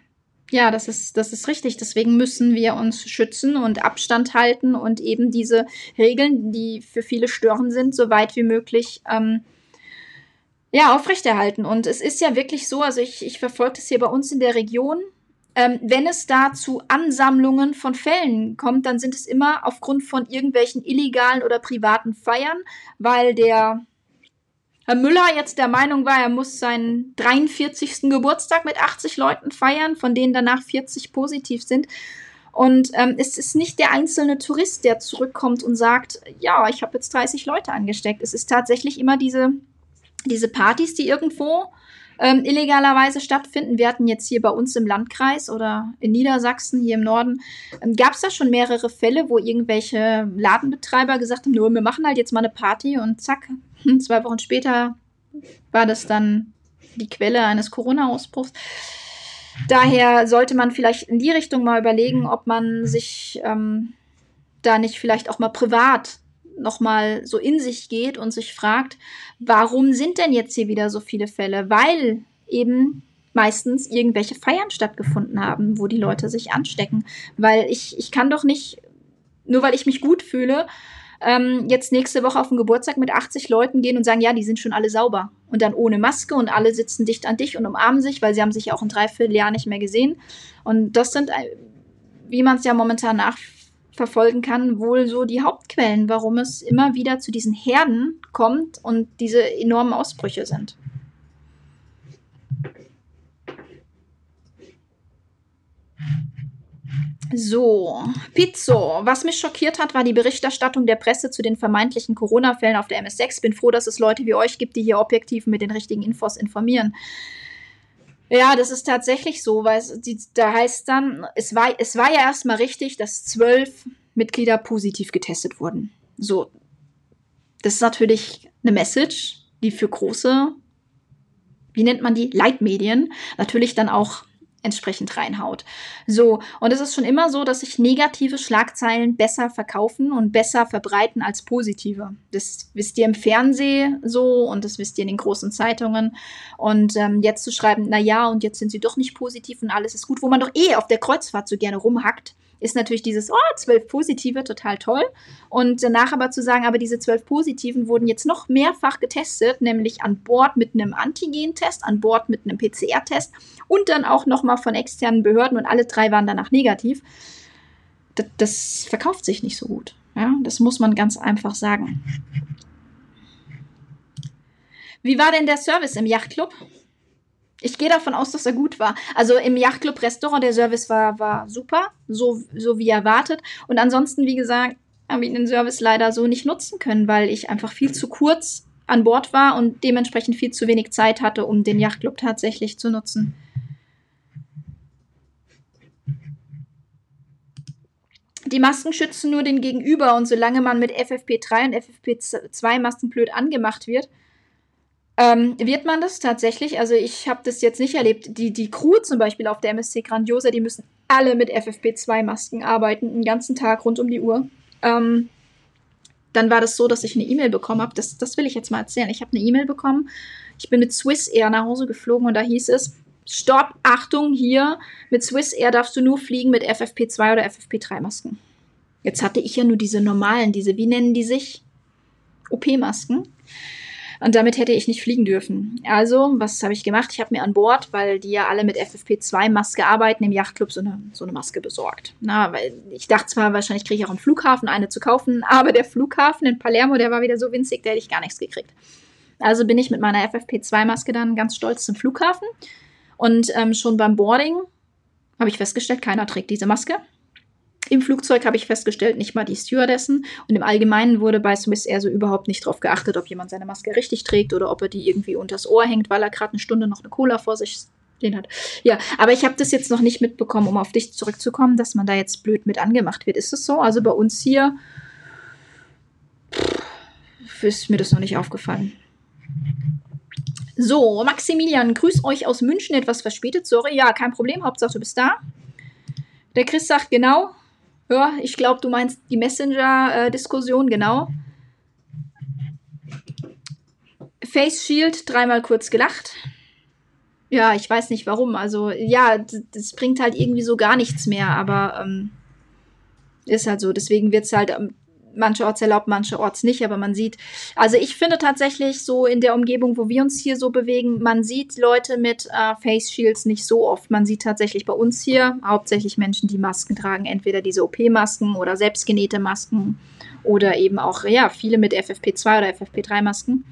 ja, das ist, das ist richtig. Deswegen müssen wir uns schützen und Abstand halten und eben diese Regeln, die für viele störend sind, so weit wie möglich ähm, ja, aufrechterhalten. Und es ist ja wirklich so, also ich, ich verfolge das hier bei uns in der Region. Ähm, wenn es da zu Ansammlungen von Fällen kommt, dann sind es immer aufgrund von irgendwelchen illegalen oder privaten Feiern, weil der Herr Müller jetzt der Meinung war, er muss seinen 43. Geburtstag mit 80 Leuten feiern, von denen danach 40 positiv sind. Und ähm, es ist nicht der einzelne Tourist, der zurückkommt und sagt, ja, ich habe jetzt 30 Leute angesteckt. Es ist tatsächlich immer diese, diese Partys, die irgendwo ähm, illegalerweise stattfinden. Wir hatten jetzt hier bei uns im Landkreis oder in Niedersachsen, hier im Norden, ähm, gab es da schon mehrere Fälle, wo irgendwelche Ladenbetreiber gesagt haben, nur wir machen halt jetzt mal eine Party und zack, zwei Wochen später war das dann die Quelle eines Corona-Ausbruchs. Daher sollte man vielleicht in die Richtung mal überlegen, ob man sich ähm, da nicht vielleicht auch mal privat nochmal so in sich geht und sich fragt, warum sind denn jetzt hier wieder so viele Fälle? Weil eben meistens irgendwelche Feiern stattgefunden haben, wo die Leute sich anstecken. Weil ich, ich kann doch nicht, nur weil ich mich gut fühle, ähm, jetzt nächste Woche auf den Geburtstag mit 80 Leuten gehen und sagen, ja, die sind schon alle sauber. Und dann ohne Maske und alle sitzen dicht an dich und umarmen sich, weil sie haben sich ja auch ein Dreivierteljahr nicht mehr gesehen. Und das sind, äh, wie man es ja momentan nach verfolgen kann, wohl so die Hauptquellen, warum es immer wieder zu diesen Herden kommt und diese enormen Ausbrüche sind. So, Pizzo. Was mich schockiert hat, war die Berichterstattung der Presse zu den vermeintlichen Corona-Fällen auf der MS6. Bin froh, dass es Leute wie euch gibt, die hier objektiv mit den richtigen Infos informieren. Ja, das ist tatsächlich so, weil es, die, da heißt dann, es war, es war ja erstmal richtig, dass zwölf Mitglieder positiv getestet wurden. So, das ist natürlich eine Message, die für große, wie nennt man die, Leitmedien natürlich dann auch entsprechend reinhaut. So, und es ist schon immer so, dass sich negative Schlagzeilen besser verkaufen und besser verbreiten als positive. Das wisst ihr im Fernsehen so und das wisst ihr in den großen Zeitungen. Und ähm, jetzt zu schreiben, na ja, und jetzt sind sie doch nicht positiv und alles ist gut, wo man doch eh auf der Kreuzfahrt so gerne rumhackt, ist natürlich dieses, oh, zwölf Positive, total toll. Und danach aber zu sagen, aber diese zwölf Positiven wurden jetzt noch mehrfach getestet, nämlich an Bord mit einem Antigen-Test, an Bord mit einem PCR-Test und dann auch nochmal von externen Behörden und alle drei waren danach negativ. Das, das verkauft sich nicht so gut. Ja, das muss man ganz einfach sagen. Wie war denn der Service im Yachtclub? Ich gehe davon aus, dass er gut war. Also im Yachtclub Restaurant, der Service war, war super, so, so wie erwartet. Und ansonsten, wie gesagt, habe ich den Service leider so nicht nutzen können, weil ich einfach viel zu kurz an Bord war und dementsprechend viel zu wenig Zeit hatte, um den Yachtclub tatsächlich zu nutzen. Die Masken schützen nur den Gegenüber und solange man mit FFP3 und FFP2 Masken blöd angemacht wird, ähm, wird man das tatsächlich? Also ich habe das jetzt nicht erlebt. Die, die Crew zum Beispiel auf der MSC Grandiosa, die müssen alle mit FFP2-Masken arbeiten, den ganzen Tag rund um die Uhr. Ähm, dann war das so, dass ich eine E-Mail bekommen habe. Das, das will ich jetzt mal erzählen. Ich habe eine E-Mail bekommen. Ich bin mit Swiss Air nach Hause geflogen und da hieß es, Stopp, Achtung, hier, mit Swiss Air darfst du nur fliegen mit FFP2 oder FFP3-Masken. Jetzt hatte ich ja nur diese normalen, diese, wie nennen die sich? OP-Masken. Und damit hätte ich nicht fliegen dürfen. Also, was habe ich gemacht? Ich habe mir an Bord, weil die ja alle mit FFP2-Maske arbeiten, im Yachtclub so eine, so eine Maske besorgt. Na, weil ich dachte zwar, wahrscheinlich kriege ich auch am Flughafen eine zu kaufen, aber der Flughafen in Palermo, der war wieder so winzig, der hätte ich gar nichts gekriegt. Also bin ich mit meiner FFP2-Maske dann ganz stolz zum Flughafen. Und ähm, schon beim Boarding habe ich festgestellt, keiner trägt diese Maske. Im Flugzeug habe ich festgestellt, nicht mal die Stewardessen. Und im Allgemeinen wurde bei Swiss Air so überhaupt nicht darauf geachtet, ob jemand seine Maske richtig trägt oder ob er die irgendwie unters Ohr hängt, weil er gerade eine Stunde noch eine Cola vor sich den hat. Ja, aber ich habe das jetzt noch nicht mitbekommen, um auf dich zurückzukommen, dass man da jetzt blöd mit angemacht wird. Ist es so? Also bei uns hier pff, ist mir das noch nicht aufgefallen. So, Maximilian, grüß euch aus München, etwas verspätet. Sorry, ja, kein Problem, Hauptsache du bist da. Der Chris sagt genau. Ja, ich glaube, du meinst die Messenger-Diskussion, genau. Face Shield, dreimal kurz gelacht. Ja, ich weiß nicht warum. Also, ja, das bringt halt irgendwie so gar nichts mehr, aber ähm, ist halt so. Deswegen wird es halt mancherorts erlaubt, mancherorts nicht, aber man sieht, also ich finde tatsächlich so in der Umgebung, wo wir uns hier so bewegen, man sieht Leute mit äh, Face Shields nicht so oft. Man sieht tatsächlich bei uns hier hauptsächlich Menschen, die Masken tragen, entweder diese OP-Masken oder selbstgenähte Masken oder eben auch, ja, viele mit FFP2 oder FFP3-Masken.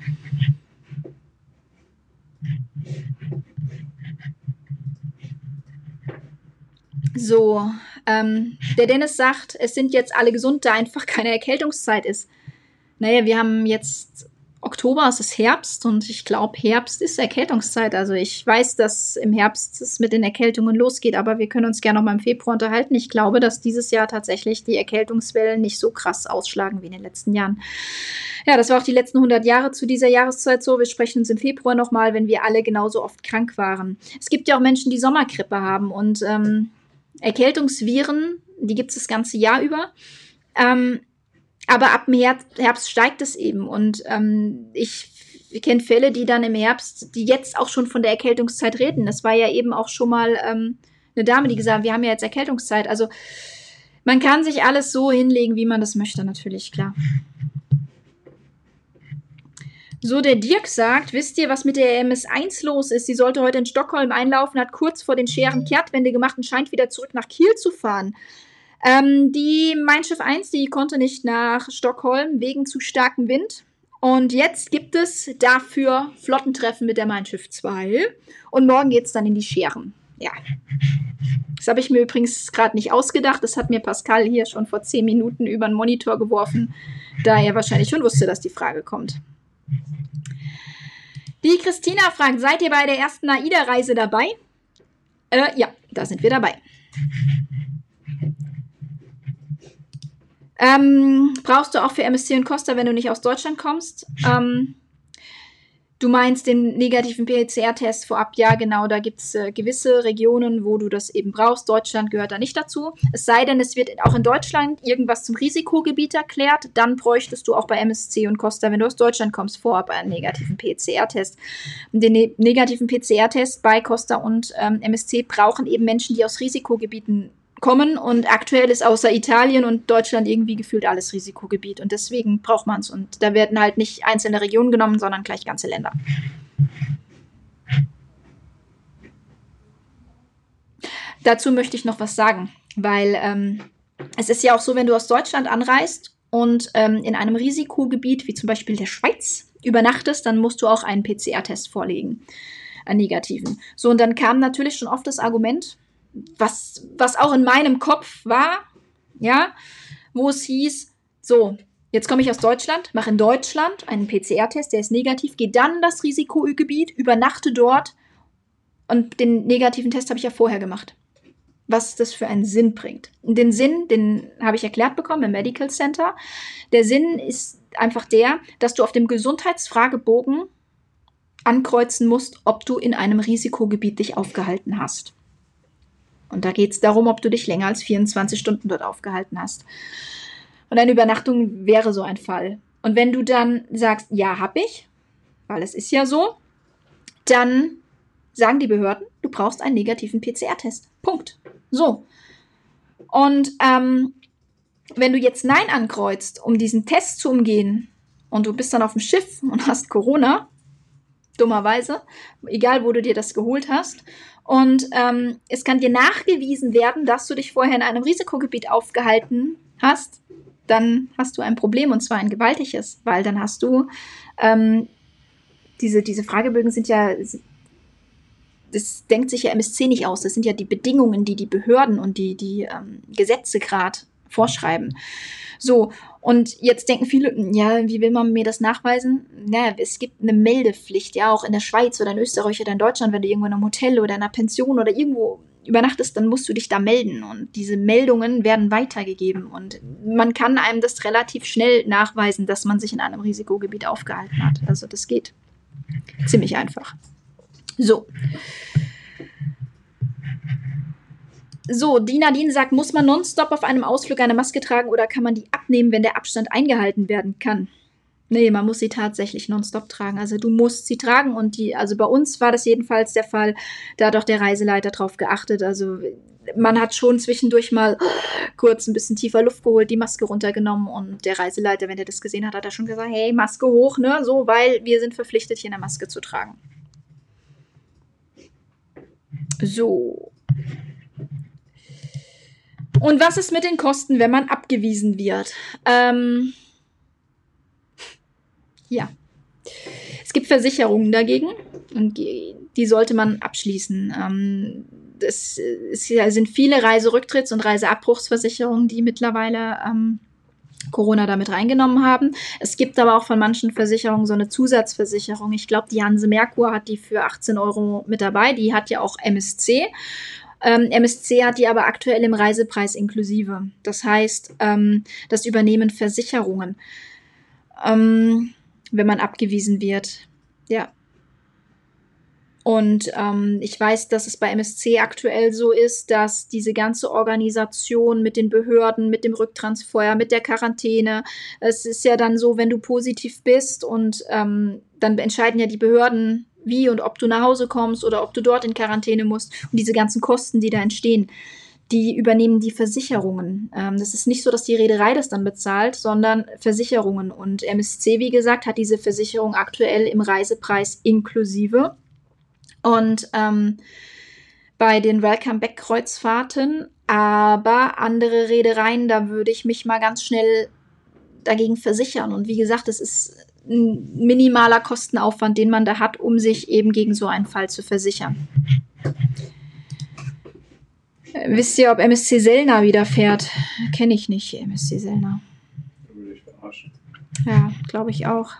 So, ähm, der Dennis sagt, es sind jetzt alle gesund, da einfach keine Erkältungszeit ist. Naja, wir haben jetzt Oktober, es ist Herbst und ich glaube, Herbst ist Erkältungszeit. Also ich weiß, dass im Herbst es mit den Erkältungen losgeht, aber wir können uns gerne noch mal im Februar unterhalten. Ich glaube, dass dieses Jahr tatsächlich die Erkältungswellen nicht so krass ausschlagen wie in den letzten Jahren. Ja, das war auch die letzten 100 Jahre zu dieser Jahreszeit so. Wir sprechen uns im Februar noch mal, wenn wir alle genauso oft krank waren. Es gibt ja auch Menschen, die Sommergrippe haben und ähm, Erkältungsviren, die gibt es das ganze Jahr über. Ähm, aber ab Herbst steigt es eben. Und ähm, ich, ich kenne Fälle, die dann im Herbst, die jetzt auch schon von der Erkältungszeit reden. Das war ja eben auch schon mal ähm, eine Dame, die gesagt hat, wir haben ja jetzt Erkältungszeit. Also man kann sich alles so hinlegen, wie man das möchte, natürlich, klar. So, der Dirk sagt, wisst ihr, was mit der MS1 los ist? Sie sollte heute in Stockholm einlaufen, hat kurz vor den Scheren Kehrtwende gemacht und scheint wieder zurück nach Kiel zu fahren. Ähm, die Mein Schiff 1, die konnte nicht nach Stockholm wegen zu starkem Wind. Und jetzt gibt es dafür Flottentreffen mit der Mein Schiff 2. Und morgen geht es dann in die Scheren. Ja. Das habe ich mir übrigens gerade nicht ausgedacht. Das hat mir Pascal hier schon vor zehn Minuten über den Monitor geworfen, da er wahrscheinlich schon wusste, dass die Frage kommt. Die Christina fragt, seid ihr bei der ersten AIDA-Reise dabei? Äh, ja, da sind wir dabei. Ähm, brauchst du auch für MSC und Costa, wenn du nicht aus Deutschland kommst? Ähm, Du meinst den negativen PCR-Test vorab? Ja, genau. Da gibt es äh, gewisse Regionen, wo du das eben brauchst. Deutschland gehört da nicht dazu. Es sei denn, es wird auch in Deutschland irgendwas zum Risikogebiet erklärt. Dann bräuchtest du auch bei MSC und Costa, wenn du aus Deutschland kommst, vorab einen negativen PCR-Test. Den ne negativen PCR-Test bei Costa und ähm, MSC brauchen eben Menschen, die aus Risikogebieten kommen und aktuell ist außer Italien und Deutschland irgendwie gefühlt alles Risikogebiet und deswegen braucht man es und da werden halt nicht einzelne Regionen genommen, sondern gleich ganze Länder. Dazu möchte ich noch was sagen, weil ähm, es ist ja auch so, wenn du aus Deutschland anreist und ähm, in einem Risikogebiet wie zum Beispiel der Schweiz übernachtest, dann musst du auch einen PCR-Test vorlegen, einen negativen. So, und dann kam natürlich schon oft das Argument, was, was auch in meinem Kopf war, ja, wo es hieß, so, jetzt komme ich aus Deutschland, mache in Deutschland einen PCR-Test, der ist negativ, gehe dann das Risikogebiet, übernachte dort und den negativen Test habe ich ja vorher gemacht. Was das für einen Sinn bringt. Den Sinn, den habe ich erklärt bekommen im Medical Center. Der Sinn ist einfach der, dass du auf dem Gesundheitsfragebogen ankreuzen musst, ob du in einem Risikogebiet dich aufgehalten hast. Und da geht es darum, ob du dich länger als 24 Stunden dort aufgehalten hast. Und eine Übernachtung wäre so ein Fall. Und wenn du dann sagst, ja, hab ich, weil es ist ja so, dann sagen die Behörden, du brauchst einen negativen PCR-Test. Punkt. So. Und ähm, wenn du jetzt Nein ankreuzt, um diesen Test zu umgehen, und du bist dann auf dem Schiff und hast Corona, dummerweise, egal wo du dir das geholt hast, und ähm, es kann dir nachgewiesen werden, dass du dich vorher in einem Risikogebiet aufgehalten hast. Dann hast du ein Problem und zwar ein gewaltiges, weil dann hast du ähm, diese, diese Fragebögen sind ja, das denkt sich ja MSC nicht aus. Das sind ja die Bedingungen, die die Behörden und die, die ähm, Gesetze gerade vorschreiben. So, und jetzt denken viele, ja, wie will man mir das nachweisen? Naja, es gibt eine Meldepflicht, ja, auch in der Schweiz oder in Österreich oder in Deutschland, wenn du irgendwo in einem Hotel oder in einer Pension oder irgendwo übernachtest, dann musst du dich da melden. Und diese Meldungen werden weitergegeben. Und man kann einem das relativ schnell nachweisen, dass man sich in einem Risikogebiet aufgehalten hat. Also das geht ziemlich einfach. So. So, die Nadine sagt, muss man nonstop auf einem Ausflug eine Maske tragen oder kann man die abnehmen, wenn der Abstand eingehalten werden kann? Nee, man muss sie tatsächlich nonstop tragen. Also du musst sie tragen und die, also bei uns war das jedenfalls der Fall. Da hat auch der Reiseleiter drauf geachtet. Also man hat schon zwischendurch mal kurz ein bisschen tiefer Luft geholt, die Maske runtergenommen und der Reiseleiter, wenn er das gesehen hat, hat er schon gesagt, hey, Maske hoch, ne, so, weil wir sind verpflichtet, hier eine Maske zu tragen. So, und was ist mit den Kosten, wenn man abgewiesen wird? Ähm, ja. Es gibt Versicherungen dagegen und die, sollte man abschließen. Ähm, es, es, sind viele Reiserücktritts- und Reiseabbruchsversicherungen, die mittlerweile ähm, Corona damit reingenommen haben. Es gibt aber auch von manchen Versicherungen so eine Zusatzversicherung. Ich glaube, die Hanse Merkur hat die für 18 Euro mit dabei. Die hat ja auch MSC. Ähm, MSC hat die aber aktuell im Reisepreis inklusive. Das heißt, ähm, das übernehmen Versicherungen, ähm, wenn man abgewiesen wird. Ja. Und ähm, ich weiß, dass es bei MSC aktuell so ist, dass diese ganze Organisation mit den Behörden, mit dem Rücktransfer, mit der Quarantäne, es ist ja dann so, wenn du positiv bist und ähm, dann entscheiden ja die Behörden, wie und ob du nach Hause kommst oder ob du dort in Quarantäne musst und diese ganzen Kosten, die da entstehen, die übernehmen die Versicherungen. Ähm, das ist nicht so, dass die Reederei das dann bezahlt, sondern Versicherungen. Und MSC, wie gesagt, hat diese Versicherung aktuell im Reisepreis inklusive. Und ähm, bei den Welcome Back Kreuzfahrten, aber andere Reedereien, da würde ich mich mal ganz schnell dagegen versichern. Und wie gesagt, es ist ein minimaler Kostenaufwand, den man da hat, um sich eben gegen so einen Fall zu versichern. Äh, wisst ihr, ob MSC Sellner wieder fährt? Kenne ich nicht, MSC Sellner. Ja, glaube ich auch.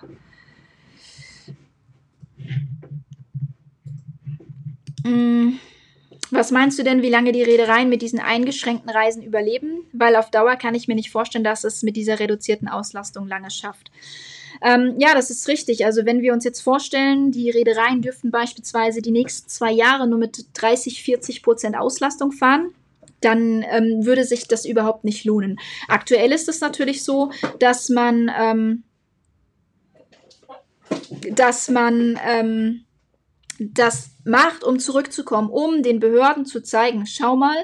Hm. Was meinst du denn, wie lange die Reedereien mit diesen eingeschränkten Reisen überleben? Weil auf Dauer kann ich mir nicht vorstellen, dass es mit dieser reduzierten Auslastung lange schafft. Ähm, ja, das ist richtig. Also wenn wir uns jetzt vorstellen, die Reedereien dürften beispielsweise die nächsten zwei Jahre nur mit 30, 40 Prozent Auslastung fahren, dann ähm, würde sich das überhaupt nicht lohnen. Aktuell ist es natürlich so, dass man, ähm, dass man ähm, das macht, um zurückzukommen, um den Behörden zu zeigen, schau mal,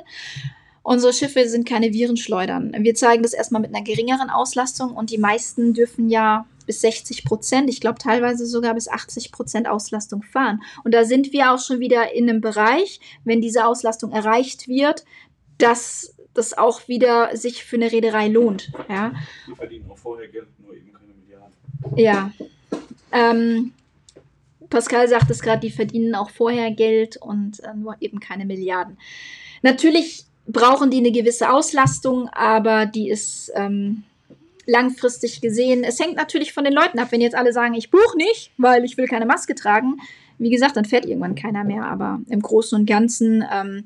unsere Schiffe sind keine Virenschleudern. Wir zeigen das erstmal mit einer geringeren Auslastung und die meisten dürfen ja bis 60 Prozent, ich glaube teilweise sogar bis 80 Prozent Auslastung fahren. Und da sind wir auch schon wieder in einem Bereich, wenn diese Auslastung erreicht wird, dass das auch wieder sich für eine Reederei lohnt. Ja. Die verdienen auch vorher Geld, nur eben keine Milliarden. Ja. Ähm, Pascal sagt es gerade, die verdienen auch vorher Geld und äh, nur eben keine Milliarden. Natürlich brauchen die eine gewisse Auslastung, aber die ist ähm, langfristig gesehen. Es hängt natürlich von den Leuten ab. Wenn jetzt alle sagen, ich buche nicht, weil ich will keine Maske tragen, wie gesagt, dann fährt irgendwann keiner mehr. Aber im Großen und Ganzen ähm,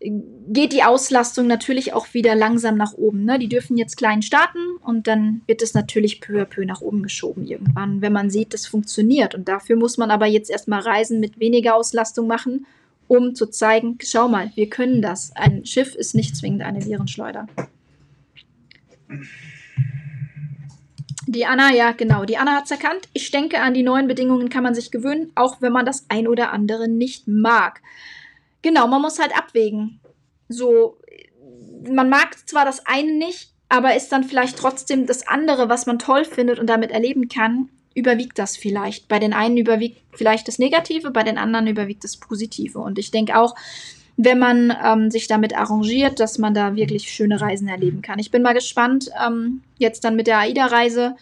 geht die Auslastung natürlich auch wieder langsam nach oben. Ne? Die dürfen jetzt klein starten und dann wird es natürlich peu à peu nach oben geschoben irgendwann, wenn man sieht, das funktioniert. Und dafür muss man aber jetzt erstmal Reisen mit weniger Auslastung machen, um zu zeigen, schau mal, wir können das. Ein Schiff ist nicht zwingend eine Virenschleuder. Die Anna, ja, genau. Die Anna hat es erkannt. Ich denke, an die neuen Bedingungen kann man sich gewöhnen, auch wenn man das ein oder andere nicht mag. Genau, man muss halt abwägen. So, man mag zwar das eine nicht, aber ist dann vielleicht trotzdem das andere, was man toll findet und damit erleben kann, überwiegt das vielleicht. Bei den einen überwiegt vielleicht das Negative, bei den anderen überwiegt das Positive. Und ich denke auch, wenn man ähm, sich damit arrangiert, dass man da wirklich schöne Reisen erleben kann. Ich bin mal gespannt, ähm, jetzt dann mit der AIDA-Reise.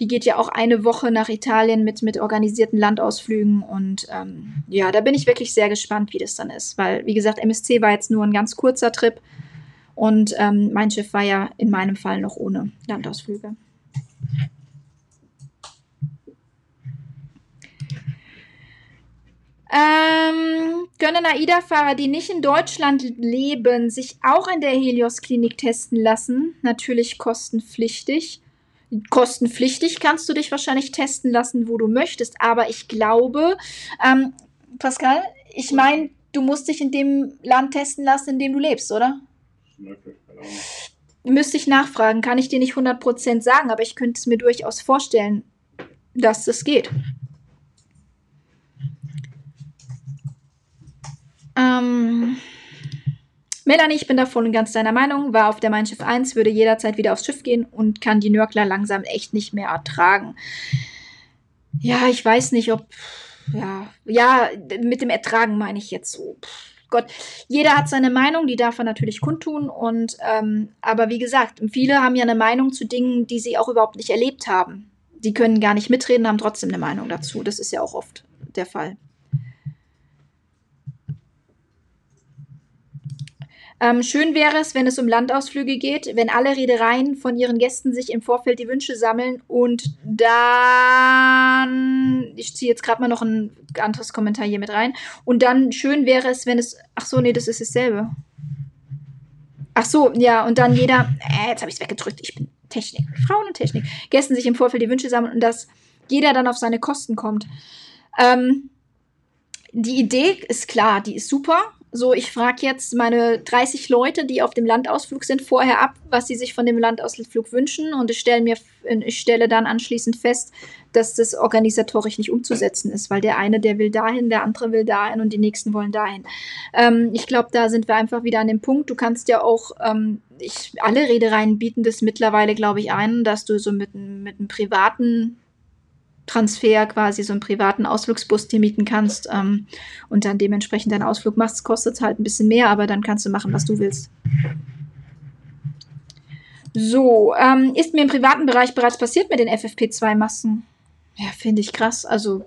Die geht ja auch eine Woche nach Italien mit, mit organisierten Landausflügen. Und ähm, ja, da bin ich wirklich sehr gespannt, wie das dann ist. Weil, wie gesagt, MSC war jetzt nur ein ganz kurzer Trip. Und ähm, mein Schiff war ja in meinem Fall noch ohne Landausflüge. Ähm, können AIDA-Fahrer, die nicht in Deutschland leben, sich auch in der Helios-Klinik testen lassen? Natürlich kostenpflichtig. Kostenpflichtig kannst du dich wahrscheinlich testen lassen, wo du möchtest. Aber ich glaube, ähm, Pascal, ich meine, du musst dich in dem Land testen lassen, in dem du lebst, oder? Müsste ich nachfragen, kann ich dir nicht 100% sagen, aber ich könnte es mir durchaus vorstellen, dass das geht. Ähm, Melanie, ich bin da voll und ganz deiner Meinung, war auf der Mein Schiff 1, würde jederzeit wieder aufs Schiff gehen und kann die Nörgler langsam echt nicht mehr ertragen. Ja, ich weiß nicht, ob. Ja, ja, mit dem Ertragen meine ich jetzt so. Gott, jeder hat seine Meinung, die darf er natürlich kundtun. Und ähm, aber wie gesagt, viele haben ja eine Meinung zu Dingen, die sie auch überhaupt nicht erlebt haben. Die können gar nicht mitreden, haben trotzdem eine Meinung dazu. Das ist ja auch oft der Fall. Ähm, schön wäre es, wenn es um Landausflüge geht, wenn alle Reedereien von ihren Gästen sich im Vorfeld die Wünsche sammeln und dann, ich ziehe jetzt gerade mal noch ein anderes Kommentar hier mit rein, und dann schön wäre es, wenn es, ach so, nee, das ist dasselbe. Ach so, ja, und dann jeder, äh, jetzt habe ich es weggedrückt, ich bin Technik, Frauen und Technik, Gästen sich im Vorfeld die Wünsche sammeln und dass jeder dann auf seine Kosten kommt. Ähm, die Idee ist klar, die ist super so, ich frage jetzt meine 30 Leute, die auf dem Landausflug sind, vorher ab, was sie sich von dem Landausflug wünschen und ich stelle mir, ich stelle dann anschließend fest, dass das organisatorisch nicht umzusetzen ist, weil der eine, der will dahin, der andere will dahin und die nächsten wollen dahin. Ähm, ich glaube, da sind wir einfach wieder an dem Punkt. Du kannst ja auch, ähm, ich, alle Redereien bieten das mittlerweile, glaube ich, ein, dass du so mit, mit einem privaten Transfer quasi so einen privaten Ausflugsbus dir mieten kannst ähm, und dann dementsprechend deinen Ausflug machst, kostet halt ein bisschen mehr, aber dann kannst du machen, was du willst. So, ähm, ist mir im privaten Bereich bereits passiert mit den FFP2-Masken? Ja, finde ich krass. Also,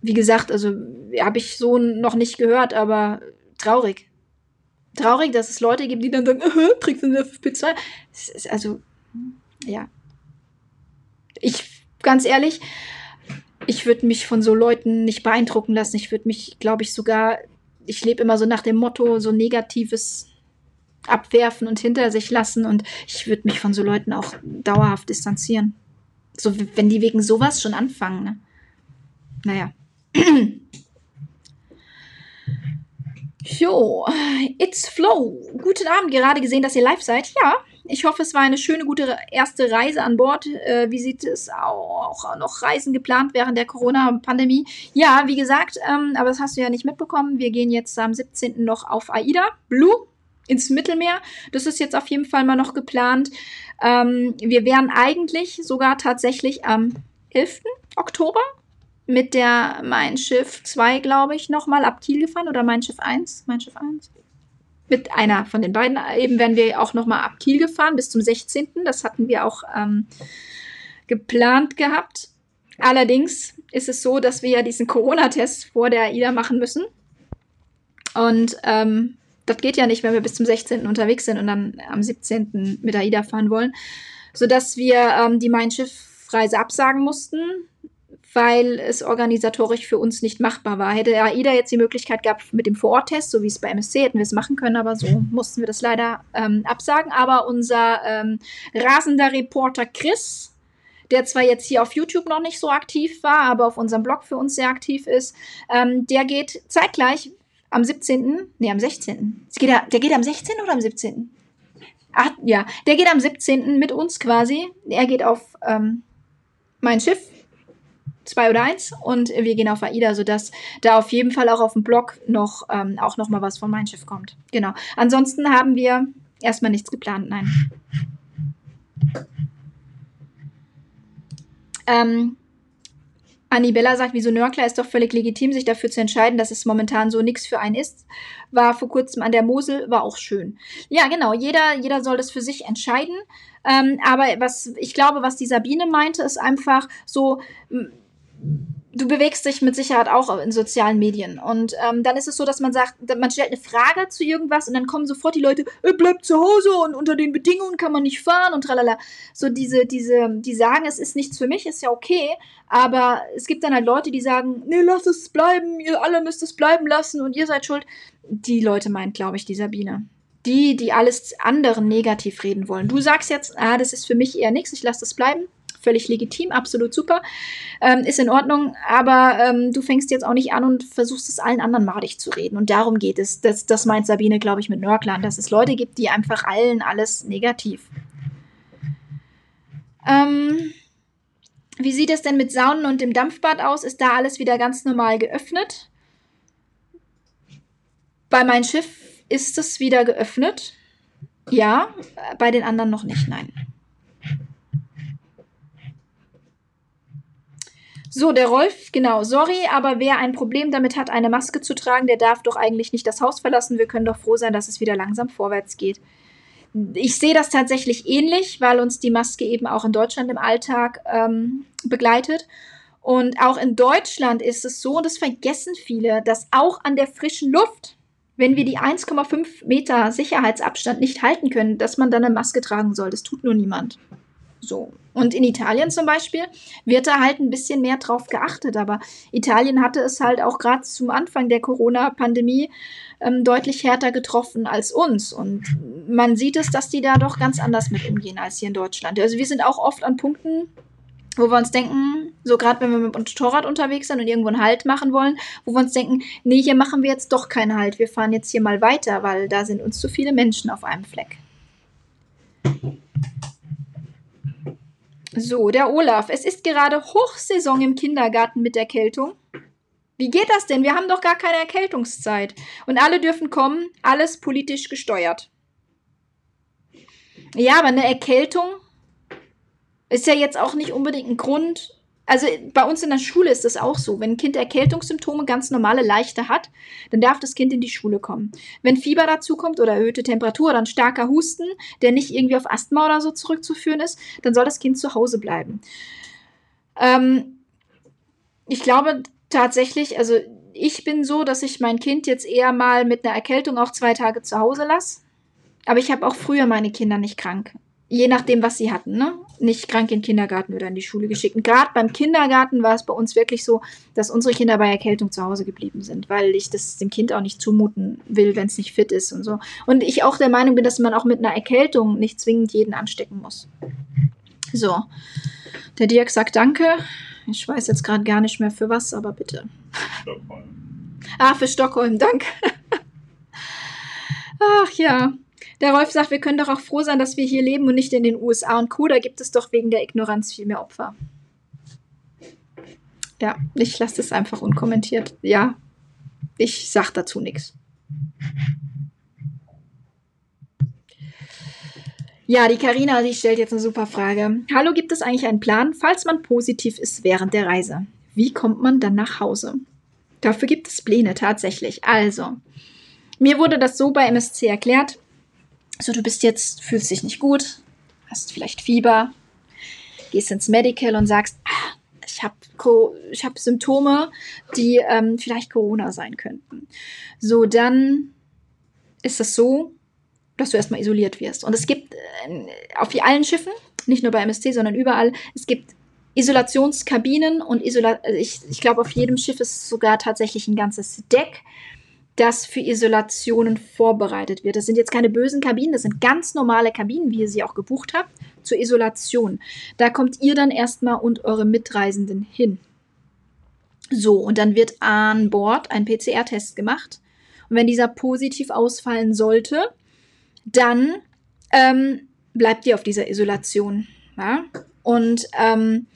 wie gesagt, also habe ich so noch nicht gehört, aber traurig. Traurig, dass es Leute gibt, die dann sagen, äh, trägst du eine FFP2? Also, ja. Ich, ganz ehrlich, ich würde mich von so Leuten nicht beeindrucken lassen. Ich würde mich, glaube ich, sogar, ich lebe immer so nach dem Motto, so negatives abwerfen und hinter sich lassen und ich würde mich von so Leuten auch dauerhaft distanzieren. So, wenn die wegen sowas schon anfangen, ne? Naja. Jo, it's Flow. Guten Abend, gerade gesehen, dass ihr live seid. Ja, ich hoffe, es war eine schöne, gute erste Reise an Bord. Äh, wie sieht es auch noch Reisen geplant während der Corona-Pandemie? Ja, wie gesagt, ähm, aber das hast du ja nicht mitbekommen. Wir gehen jetzt am 17. noch auf AIDA Blue ins Mittelmeer. Das ist jetzt auf jeden Fall mal noch geplant. Ähm, wir wären eigentlich sogar tatsächlich am 11. Oktober mit der Mein Schiff 2, glaube ich, nochmal ab Kiel gefahren oder Mein Schiff 1. Mein Schiff 1 mit einer von den beiden. Eben werden wir auch nochmal ab Kiel gefahren bis zum 16. Das hatten wir auch ähm, geplant gehabt. Allerdings ist es so, dass wir ja diesen Corona-Test vor der AIDA machen müssen. Und ähm, das geht ja nicht, wenn wir bis zum 16. unterwegs sind und dann am 17. mit der AIDA fahren wollen. Sodass wir ähm, die Mein Schiff-Reise absagen mussten weil es organisatorisch für uns nicht machbar war. Hätte AIDA jetzt die Möglichkeit gehabt mit dem Vororttest, so wie es bei MSC, hätten wir es machen können, aber so mussten wir das leider ähm, absagen. Aber unser ähm, rasender Reporter Chris, der zwar jetzt hier auf YouTube noch nicht so aktiv war, aber auf unserem Blog für uns sehr aktiv ist, ähm, der geht zeitgleich am 17., nee, am 16. Geht der, der geht am 16. oder am 17.? Ach, ja, der geht am 17. mit uns quasi. Er geht auf ähm, mein Schiff zwei oder eins und wir gehen auf AIDA, sodass da auf jeden Fall auch auf dem Blog noch, ähm, auch noch mal was von Mein Schiff kommt. Genau. Ansonsten haben wir erstmal nichts geplant, nein. Ähm, Annibella sagt, wieso Nörkler ist doch völlig legitim, sich dafür zu entscheiden, dass es momentan so nichts für einen ist. War vor kurzem an der Mosel, war auch schön. Ja, genau, jeder, jeder soll das für sich entscheiden. Ähm, aber was ich glaube, was die Sabine meinte, ist einfach so, du bewegst dich mit Sicherheit auch in sozialen Medien. Und ähm, dann ist es so, dass man sagt, man stellt eine Frage zu irgendwas und dann kommen sofort die Leute, äh, bleibt zu Hause und unter den Bedingungen kann man nicht fahren und tralala. So diese, diese, die sagen, es ist nichts für mich, ist ja okay. Aber es gibt dann halt Leute, die sagen, nee, lass es bleiben, ihr alle müsst es bleiben lassen und ihr seid schuld. Die Leute meint, glaube ich, die Sabine. Die, die alles anderen negativ reden wollen. Du sagst jetzt, ah, das ist für mich eher nichts, ich lasse das bleiben völlig legitim, absolut super, ähm, ist in Ordnung, aber ähm, du fängst jetzt auch nicht an und versuchst es allen anderen madig zu reden. Und darum geht es. Das, das meint Sabine, glaube ich, mit Nörglern, dass es Leute gibt, die einfach allen alles negativ. Ähm, wie sieht es denn mit Saunen und dem Dampfbad aus? Ist da alles wieder ganz normal geöffnet? Bei meinem Schiff ist es wieder geöffnet. Ja, bei den anderen noch nicht, nein. So, der Rolf, genau, sorry, aber wer ein Problem damit hat, eine Maske zu tragen, der darf doch eigentlich nicht das Haus verlassen. Wir können doch froh sein, dass es wieder langsam vorwärts geht. Ich sehe das tatsächlich ähnlich, weil uns die Maske eben auch in Deutschland im Alltag ähm, begleitet. Und auch in Deutschland ist es so, und das vergessen viele, dass auch an der frischen Luft, wenn wir die 1,5 Meter Sicherheitsabstand nicht halten können, dass man dann eine Maske tragen soll. Das tut nur niemand. So. Und in Italien zum Beispiel wird da halt ein bisschen mehr drauf geachtet. Aber Italien hatte es halt auch gerade zum Anfang der Corona-Pandemie ähm, deutlich härter getroffen als uns. Und man sieht es, dass die da doch ganz anders mit umgehen als hier in Deutschland. Also wir sind auch oft an Punkten, wo wir uns denken, so gerade wenn wir mit dem Motorrad unterwegs sind und irgendwo einen Halt machen wollen, wo wir uns denken, nee, hier machen wir jetzt doch keinen Halt, wir fahren jetzt hier mal weiter, weil da sind uns zu viele Menschen auf einem Fleck. So, der Olaf. Es ist gerade Hochsaison im Kindergarten mit Erkältung. Wie geht das denn? Wir haben doch gar keine Erkältungszeit. Und alle dürfen kommen, alles politisch gesteuert. Ja, aber eine Erkältung ist ja jetzt auch nicht unbedingt ein Grund, also bei uns in der Schule ist es auch so. Wenn ein Kind Erkältungssymptome ganz normale, leichte hat, dann darf das Kind in die Schule kommen. Wenn Fieber dazu kommt oder erhöhte Temperatur oder ein starker Husten, der nicht irgendwie auf Asthma oder so zurückzuführen ist, dann soll das Kind zu Hause bleiben. Ähm, ich glaube tatsächlich, also ich bin so, dass ich mein Kind jetzt eher mal mit einer Erkältung auch zwei Tage zu Hause lasse. Aber ich habe auch früher meine Kinder nicht krank je nachdem, was sie hatten, ne? Nicht krank in den Kindergarten oder in die Schule geschickt. Und gerade beim Kindergarten war es bei uns wirklich so, dass unsere Kinder bei Erkältung zu Hause geblieben sind, weil ich das dem Kind auch nicht zumuten will, wenn es nicht fit ist und so. Und ich auch der Meinung bin, dass man auch mit einer Erkältung nicht zwingend jeden anstecken muss. So. Der Dirk sagt Danke. Ich weiß jetzt gerade gar nicht mehr für was, aber bitte. Stockholm. Ah, für Stockholm, danke. Ach ja. Der Rolf sagt, wir können doch auch froh sein, dass wir hier leben und nicht in den USA und Co. Da gibt es doch wegen der Ignoranz viel mehr Opfer. Ja, ich lasse das einfach unkommentiert. Ja, ich sag dazu nichts. Ja, die Karina, die stellt jetzt eine super Frage. Hallo, gibt es eigentlich einen Plan, falls man positiv ist während der Reise? Wie kommt man dann nach Hause? Dafür gibt es Pläne tatsächlich. Also, mir wurde das so bei MSC erklärt so du bist jetzt, fühlst dich nicht gut, hast vielleicht Fieber, gehst ins Medical und sagst, ah, ich habe hab Symptome, die ähm, vielleicht Corona sein könnten. So, dann ist das so, dass du erstmal isoliert wirst. Und es gibt äh, auf allen Schiffen, nicht nur bei MSC, sondern überall, es gibt Isolationskabinen und Isola also ich, ich glaube, auf jedem Schiff ist sogar tatsächlich ein ganzes Deck das für Isolationen vorbereitet wird. Das sind jetzt keine bösen Kabinen, das sind ganz normale Kabinen, wie ihr sie auch gebucht habt, zur Isolation. Da kommt ihr dann erstmal und eure Mitreisenden hin. So, und dann wird an Bord ein PCR-Test gemacht. Und wenn dieser positiv ausfallen sollte, dann ähm, bleibt ihr auf dieser Isolation. Ja? Und ähm,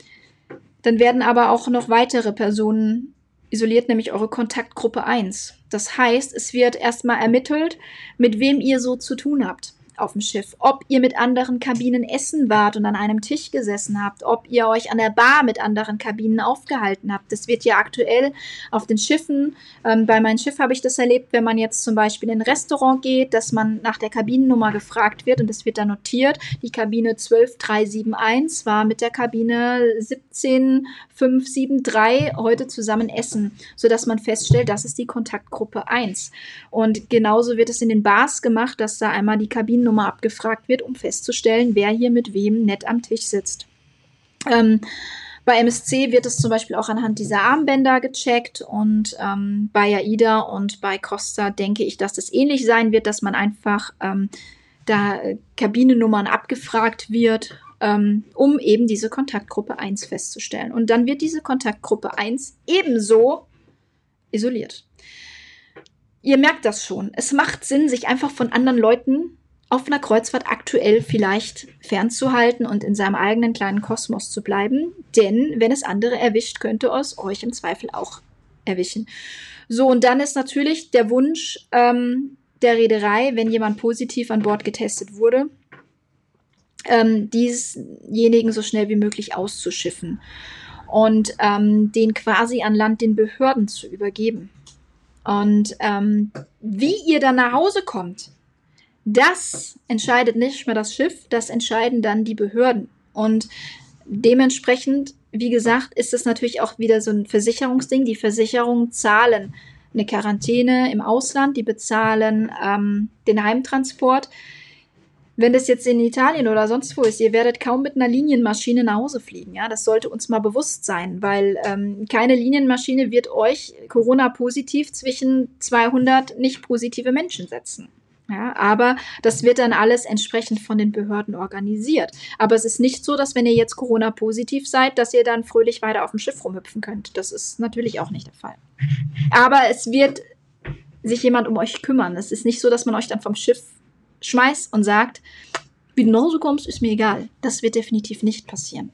dann werden aber auch noch weitere Personen isoliert, nämlich eure Kontaktgruppe 1. Das heißt, es wird erstmal ermittelt, mit wem ihr so zu tun habt. Auf dem Schiff, ob ihr mit anderen Kabinen essen wart und an einem Tisch gesessen habt, ob ihr euch an der Bar mit anderen Kabinen aufgehalten habt. Das wird ja aktuell auf den Schiffen, ähm, bei meinem Schiff habe ich das erlebt, wenn man jetzt zum Beispiel in ein Restaurant geht, dass man nach der Kabinennummer gefragt wird und es wird dann notiert, die Kabine 12371 war mit der Kabine 17573 heute zusammen essen, sodass man feststellt, das ist die Kontaktgruppe 1. Und genauso wird es in den Bars gemacht, dass da einmal die Kabinennummer abgefragt wird, um festzustellen, wer hier mit wem nett am Tisch sitzt. Ähm, bei MSC wird es zum Beispiel auch anhand dieser Armbänder gecheckt und ähm, bei AIDA und bei Costa denke ich, dass das ähnlich sein wird, dass man einfach ähm, da Kabinennummern abgefragt wird, ähm, um eben diese Kontaktgruppe 1 festzustellen. Und dann wird diese Kontaktgruppe 1 ebenso isoliert. Ihr merkt das schon. Es macht Sinn, sich einfach von anderen Leuten auf einer Kreuzfahrt aktuell vielleicht fernzuhalten und in seinem eigenen kleinen Kosmos zu bleiben. Denn wenn es andere erwischt, könnte es euch im Zweifel auch erwischen. So, und dann ist natürlich der Wunsch ähm, der Reederei, wenn jemand positiv an Bord getestet wurde, ähm, diesjenigen so schnell wie möglich auszuschiffen und ähm, den quasi an Land den Behörden zu übergeben. Und ähm, wie ihr dann nach Hause kommt, das entscheidet nicht mehr das Schiff, das entscheiden dann die Behörden. Und dementsprechend, wie gesagt, ist es natürlich auch wieder so ein Versicherungsding. Die Versicherungen zahlen eine Quarantäne im Ausland, die bezahlen ähm, den Heimtransport. Wenn das jetzt in Italien oder sonst wo ist, ihr werdet kaum mit einer Linienmaschine nach Hause fliegen. Ja, das sollte uns mal bewusst sein, weil ähm, keine Linienmaschine wird euch Corona-positiv zwischen 200 nicht positive Menschen setzen. Ja, aber das wird dann alles entsprechend von den Behörden organisiert. Aber es ist nicht so, dass wenn ihr jetzt Corona-positiv seid, dass ihr dann fröhlich weiter auf dem Schiff rumhüpfen könnt. Das ist natürlich auch nicht der Fall. Aber es wird sich jemand um euch kümmern. Es ist nicht so, dass man euch dann vom Schiff schmeißt und sagt, wie du nach Hause kommst, ist mir egal. Das wird definitiv nicht passieren.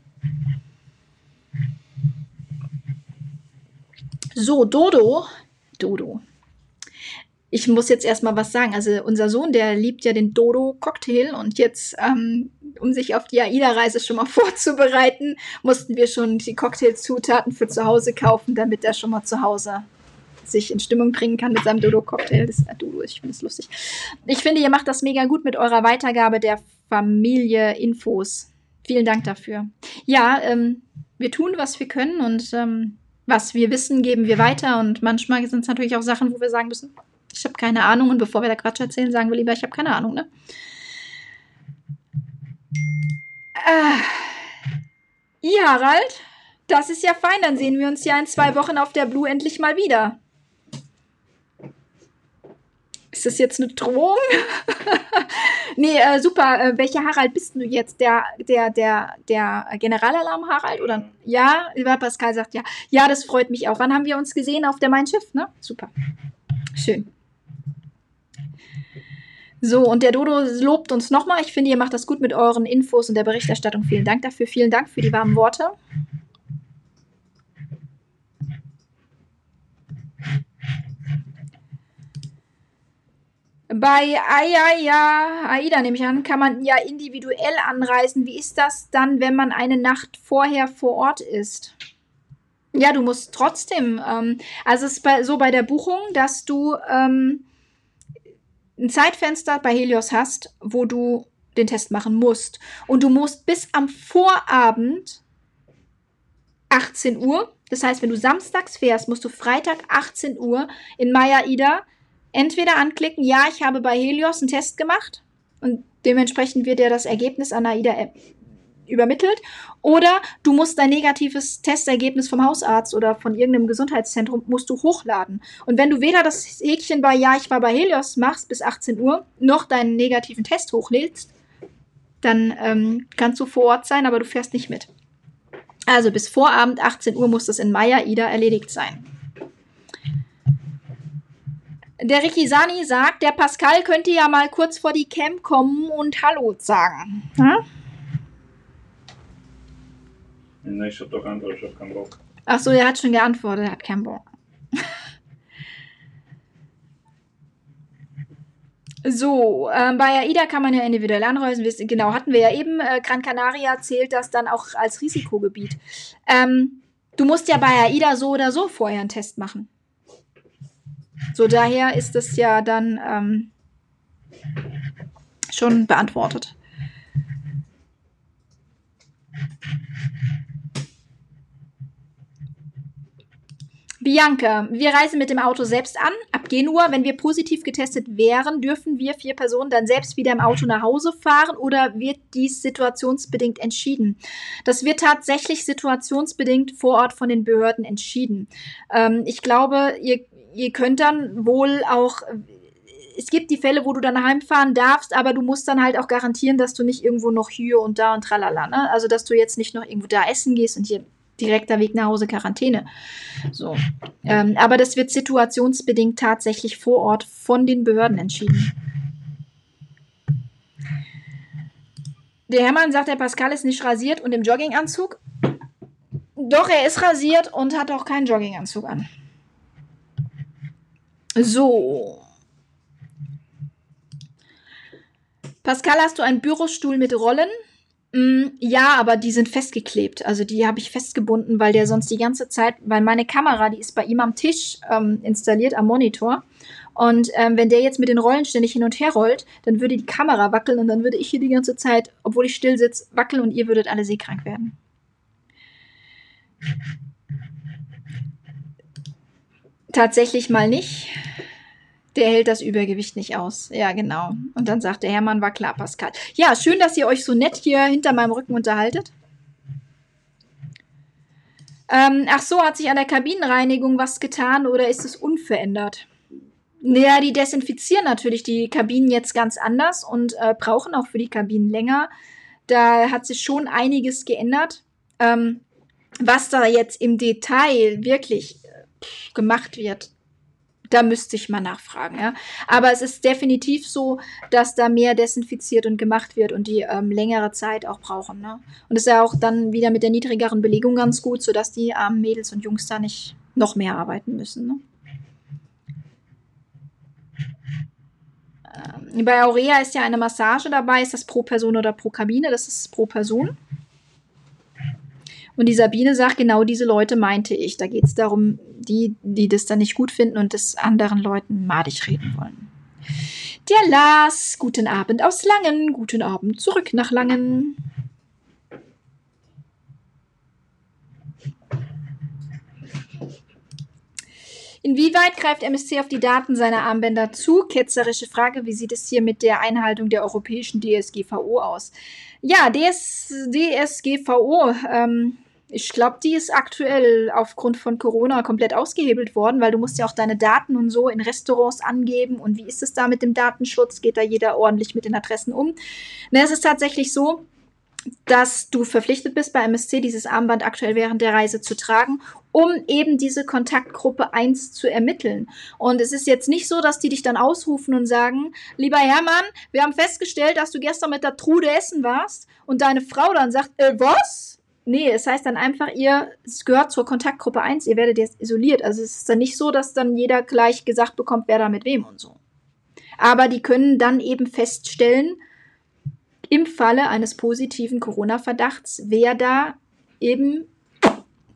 So, Dodo. Dodo ich muss jetzt erstmal was sagen. Also unser Sohn, der liebt ja den Dodo-Cocktail und jetzt, ähm, um sich auf die AIDA-Reise schon mal vorzubereiten, mussten wir schon die Cocktailzutaten für zu Hause kaufen, damit er schon mal zu Hause sich in Stimmung bringen kann mit seinem Dodo-Cocktail. Das äh, Dodo, ich finde es lustig. Ich finde, ihr macht das mega gut mit eurer Weitergabe der Familie Infos. Vielen Dank dafür. Ja, ähm, wir tun, was wir können und ähm, was wir wissen, geben wir weiter. Und manchmal sind es natürlich auch Sachen, wo wir sagen müssen, ich habe keine Ahnung. Und bevor wir da Quatsch erzählen, sagen wir lieber, ich habe keine Ahnung, ne? Äh, ja, Harald, das ist ja fein. Dann sehen wir uns ja in zwei Wochen auf der Blue endlich mal wieder. Ist das jetzt eine Drohung? nee, äh, super. Äh, welcher Harald bist du jetzt? Der, der, der, der Generalalarm Harald? Oder? Ja, Pascal sagt ja. Ja, das freut mich auch. Wann haben wir uns gesehen? Auf der Mein Schiff, ne? Super. Schön. So, und der Dodo lobt uns nochmal. Ich finde, ihr macht das gut mit euren Infos und der Berichterstattung. Vielen Dank dafür. Vielen Dank für die warmen Worte. Bei Ayaya, Aida nehme ich an, kann man ja individuell anreisen. Wie ist das dann, wenn man eine Nacht vorher vor Ort ist? Ja, du musst trotzdem, ähm, also es ist bei, so bei der Buchung, dass du ähm, ein Zeitfenster bei Helios hast, wo du den Test machen musst. Und du musst bis am Vorabend 18 Uhr, das heißt, wenn du samstags fährst, musst du Freitag 18 Uhr in Maya Ida entweder anklicken, ja, ich habe bei Helios einen Test gemacht und dementsprechend wird dir das Ergebnis an AIDA übermittelt. Oder du musst dein negatives Testergebnis vom Hausarzt oder von irgendeinem Gesundheitszentrum musst du hochladen. Und wenn du weder das Häkchen bei Ja, ich war bei Helios machst bis 18 Uhr, noch deinen negativen Test hochlädst, dann ähm, kannst du vor Ort sein, aber du fährst nicht mit. Also bis Vorabend 18 Uhr muss das in Maya Ida erledigt sein. Der Ricky Sani sagt, der Pascal könnte ja mal kurz vor die Cam kommen und Hallo sagen. Hm? Nee, ich hab doch geantwortet, ich hab keinen Bock. Ach so, er hat schon geantwortet, er hat keinen Bock. So, ähm, bei AIDA kann man ja individuell anreisen. Genau, hatten wir ja eben. Äh, Gran Canaria zählt das dann auch als Risikogebiet. Ähm, du musst ja bei AIDA so oder so vorher einen Test machen. So, daher ist es ja dann ähm, schon beantwortet. Bianca, wir reisen mit dem Auto selbst an. Ab Genua, wenn wir positiv getestet wären, dürfen wir vier Personen dann selbst wieder im Auto nach Hause fahren oder wird dies situationsbedingt entschieden? Das wird tatsächlich situationsbedingt vor Ort von den Behörden entschieden. Ähm, ich glaube, ihr, ihr könnt dann wohl auch. Es gibt die Fälle, wo du dann heimfahren darfst, aber du musst dann halt auch garantieren, dass du nicht irgendwo noch hier und da und tralala, ne? Also, dass du jetzt nicht noch irgendwo da essen gehst und hier direkter Weg nach Hause Quarantäne. So. Ähm, aber das wird situationsbedingt tatsächlich vor Ort von den Behörden entschieden. Der Hermann sagt, der Pascal ist nicht rasiert und im Jogginganzug. Doch, er ist rasiert und hat auch keinen Jogginganzug an. So. Pascal, hast du einen Bürostuhl mit Rollen? Mm, ja, aber die sind festgeklebt. Also die habe ich festgebunden, weil der sonst die ganze Zeit, weil meine Kamera, die ist bei ihm am Tisch ähm, installiert, am Monitor. Und ähm, wenn der jetzt mit den Rollen ständig hin und her rollt, dann würde die Kamera wackeln und dann würde ich hier die ganze Zeit, obwohl ich still sitze, wackeln und ihr würdet alle seekrank werden. Tatsächlich mal nicht. Der hält das Übergewicht nicht aus. Ja, genau. Und dann sagt der Hermann, war klar, Pascal. Ja, schön, dass ihr euch so nett hier hinter meinem Rücken unterhaltet. Ähm, ach so, hat sich an der Kabinenreinigung was getan oder ist es unverändert? Naja, die desinfizieren natürlich die Kabinen jetzt ganz anders und äh, brauchen auch für die Kabinen länger. Da hat sich schon einiges geändert. Ähm, was da jetzt im Detail wirklich äh, gemacht wird, da müsste ich mal nachfragen. Ja. Aber es ist definitiv so, dass da mehr desinfiziert und gemacht wird und die ähm, längere Zeit auch brauchen. Ne? Und es ist ja auch dann wieder mit der niedrigeren Belegung ganz gut, sodass die armen Mädels und Jungs da nicht noch mehr arbeiten müssen. Ne? Ähm, bei Aurea ist ja eine Massage dabei. Ist das pro Person oder pro Kabine? Das ist pro Person. Und die Sabine sagt, genau diese Leute meinte ich. Da geht es darum, die, die das dann nicht gut finden und das anderen Leuten madig reden wollen. Der Lars, guten Abend aus Langen, guten Abend zurück nach Langen. Inwieweit greift MSC auf die Daten seiner Armbänder zu? Ketzerische Frage. Wie sieht es hier mit der Einhaltung der europäischen DSGVO aus? Ja, DS, DSGVO, ähm, ich glaube, die ist aktuell aufgrund von Corona komplett ausgehebelt worden, weil du musst ja auch deine Daten und so in Restaurants angeben. Und wie ist es da mit dem Datenschutz? Geht da jeder ordentlich mit den Adressen um? Na, es ist tatsächlich so, dass du verpflichtet bist, bei MSC dieses Armband aktuell während der Reise zu tragen, um eben diese Kontaktgruppe 1 zu ermitteln. Und es ist jetzt nicht so, dass die dich dann ausrufen und sagen, lieber Hermann, wir haben festgestellt, dass du gestern mit der Trude essen warst und deine Frau dann sagt, äh, was? Nee, es heißt dann einfach, ihr, gehört zur Kontaktgruppe 1, ihr werdet jetzt isoliert. Also es ist dann nicht so, dass dann jeder gleich gesagt bekommt, wer da mit wem und so. Aber die können dann eben feststellen, im Falle eines positiven Corona-Verdachts, wer da eben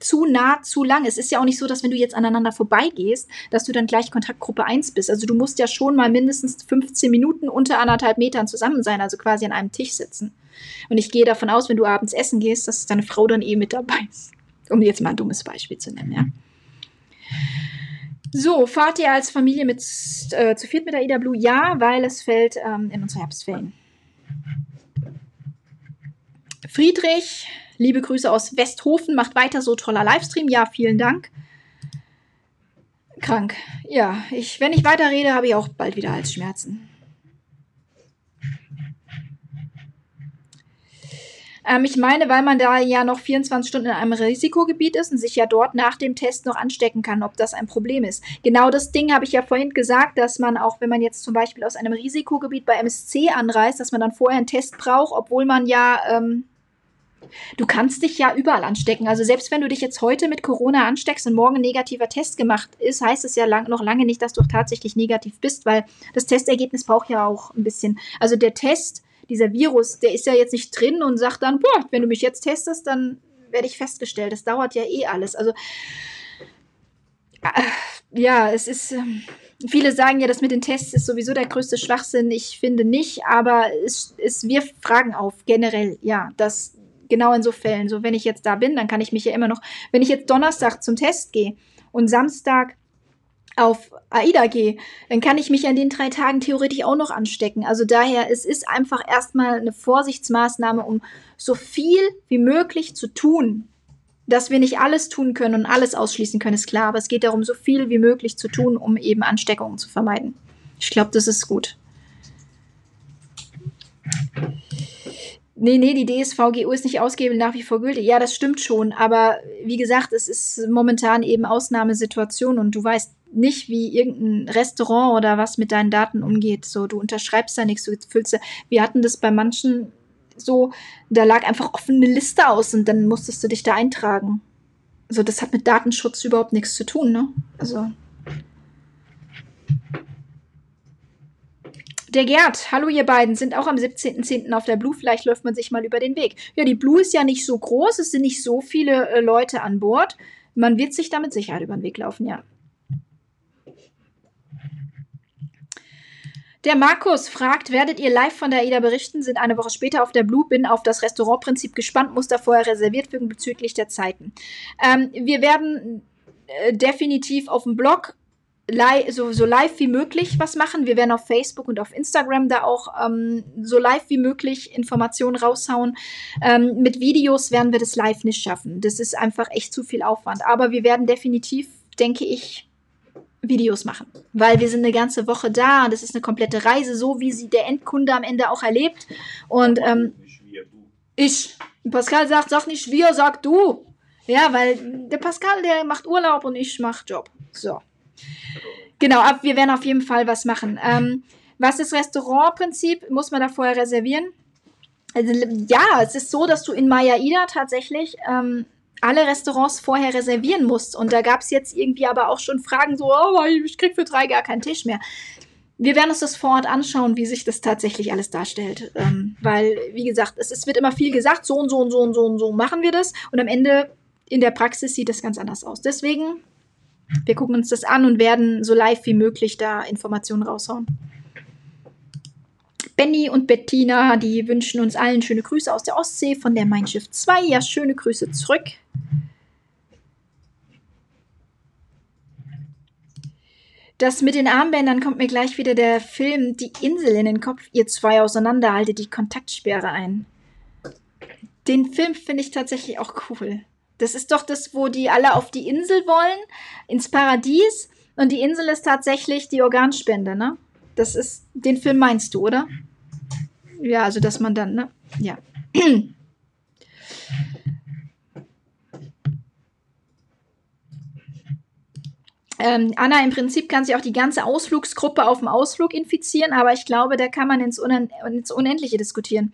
zu nah, zu lang. Es ist ja auch nicht so, dass wenn du jetzt aneinander vorbeigehst, dass du dann gleich Kontaktgruppe 1 bist. Also du musst ja schon mal mindestens 15 Minuten unter anderthalb Metern zusammen sein, also quasi an einem Tisch sitzen. Und ich gehe davon aus, wenn du abends essen gehst, dass deine Frau dann eh mit dabei ist. Um jetzt mal ein dummes Beispiel zu nennen, ja. So, fahrt ihr als Familie mit äh, zu viert mit der Ida Blue? Ja, weil es fällt ähm, in unsere Herbstferien. Friedrich, liebe Grüße aus Westhofen, macht weiter so toller Livestream. Ja, vielen Dank. Krank. Ja, ich, wenn ich weiter rede, habe ich auch bald wieder Halsschmerzen. Ähm, ich meine, weil man da ja noch 24 Stunden in einem Risikogebiet ist und sich ja dort nach dem Test noch anstecken kann, ob das ein Problem ist. Genau das Ding habe ich ja vorhin gesagt, dass man auch, wenn man jetzt zum Beispiel aus einem Risikogebiet bei MSC anreist, dass man dann vorher einen Test braucht, obwohl man ja ähm, Du kannst dich ja überall anstecken. Also selbst wenn du dich jetzt heute mit Corona ansteckst und morgen ein negativer Test gemacht ist, heißt es ja lang, noch lange nicht, dass du tatsächlich negativ bist, weil das Testergebnis braucht ja auch ein bisschen. Also der Test, dieser Virus, der ist ja jetzt nicht drin und sagt dann, boah, wenn du mich jetzt testest, dann werde ich festgestellt. Das dauert ja eh alles. Also äh, ja, es ist. Ähm, viele sagen ja, das mit den Tests ist sowieso der größte Schwachsinn. Ich finde nicht, aber es, es wirft Fragen auf, generell, ja, dass genau in so Fällen, so wenn ich jetzt da bin, dann kann ich mich ja immer noch, wenn ich jetzt Donnerstag zum Test gehe und Samstag auf AIDA gehe, dann kann ich mich an den drei Tagen theoretisch auch noch anstecken. Also daher, es ist einfach erstmal eine Vorsichtsmaßnahme, um so viel wie möglich zu tun. Dass wir nicht alles tun können und alles ausschließen können, ist klar, aber es geht darum, so viel wie möglich zu tun, um eben Ansteckungen zu vermeiden. Ich glaube, das ist gut. Nee, nee, die DSVGO ist nicht ausgehebelt, nach wie vor gültig. Ja, das stimmt schon. Aber wie gesagt, es ist momentan eben Ausnahmesituation und du weißt nicht, wie irgendein Restaurant oder was mit deinen Daten umgeht. So, du unterschreibst da nichts, du füllst da. Wir hatten das bei manchen so, da lag einfach offene Liste aus und dann musstest du dich da eintragen. Also, das hat mit Datenschutz überhaupt nichts zu tun, ne? Also. Der Gerd, hallo ihr beiden, sind auch am 17.10. auf der Blue. Vielleicht läuft man sich mal über den Weg. Ja, die Blue ist ja nicht so groß, es sind nicht so viele äh, Leute an Bord. Man wird sich da mit Sicherheit über den Weg laufen, ja. Der Markus fragt, werdet ihr live von der AIDA berichten? Sind eine Woche später auf der Blue, bin auf das Restaurantprinzip gespannt, muss da vorher reserviert werden bezüglich der Zeiten. Ähm, wir werden äh, definitiv auf dem Blog live, so, so live wie möglich was machen. Wir werden auf Facebook und auf Instagram da auch ähm, so live wie möglich Informationen raushauen. Ähm, mit Videos werden wir das live nicht schaffen. Das ist einfach echt zu viel Aufwand. Aber wir werden definitiv, denke ich, Videos machen. Weil wir sind eine ganze Woche da und das ist eine komplette Reise, so wie sie der Endkunde am Ende auch erlebt. Und ähm, ich, Pascal sagt, sag nicht wir, sag du. Ja, weil der Pascal, der macht Urlaub und ich mach Job. So. Genau, wir werden auf jeden Fall was machen. Ähm, was das Restaurantprinzip, muss man da vorher reservieren? Also, ja, es ist so, dass du in Maya tatsächlich ähm, alle Restaurants vorher reservieren musst. Und da gab es jetzt irgendwie aber auch schon Fragen so, oh, ich krieg für drei gar keinen Tisch mehr. Wir werden uns das vor Ort anschauen, wie sich das tatsächlich alles darstellt. Ähm, weil, wie gesagt, es, es wird immer viel gesagt, so und so und so und so und so machen wir das. Und am Ende in der Praxis sieht das ganz anders aus. Deswegen wir gucken uns das an und werden so live wie möglich da Informationen raushauen. Benny und Bettina, die wünschen uns allen schöne Grüße aus der Ostsee von der Mein Schiff 2. Ja, schöne Grüße zurück. Das mit den Armbändern kommt mir gleich wieder der Film Die Insel in den Kopf. Ihr zwei auseinander, haltet die Kontaktsperre ein. Den Film finde ich tatsächlich auch cool. Das ist doch das, wo die alle auf die Insel wollen, ins Paradies. Und die Insel ist tatsächlich die Organspende, ne? Das ist, den Film meinst du, oder? Ja, also dass man dann, ne? Ja. Ähm, Anna, im Prinzip kann sie auch die ganze Ausflugsgruppe auf dem Ausflug infizieren, aber ich glaube, da kann man ins, Unen ins Unendliche diskutieren.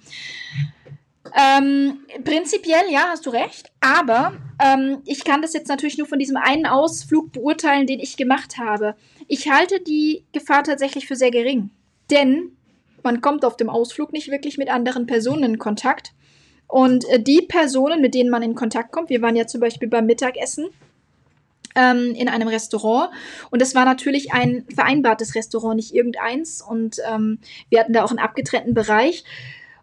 Ähm, prinzipiell, ja, hast du recht. Aber ähm, ich kann das jetzt natürlich nur von diesem einen Ausflug beurteilen, den ich gemacht habe. Ich halte die Gefahr tatsächlich für sehr gering. Denn man kommt auf dem Ausflug nicht wirklich mit anderen Personen in Kontakt. Und äh, die Personen, mit denen man in Kontakt kommt, wir waren ja zum Beispiel beim Mittagessen ähm, in einem Restaurant. Und das war natürlich ein vereinbartes Restaurant, nicht irgendeins. Und ähm, wir hatten da auch einen abgetrennten Bereich.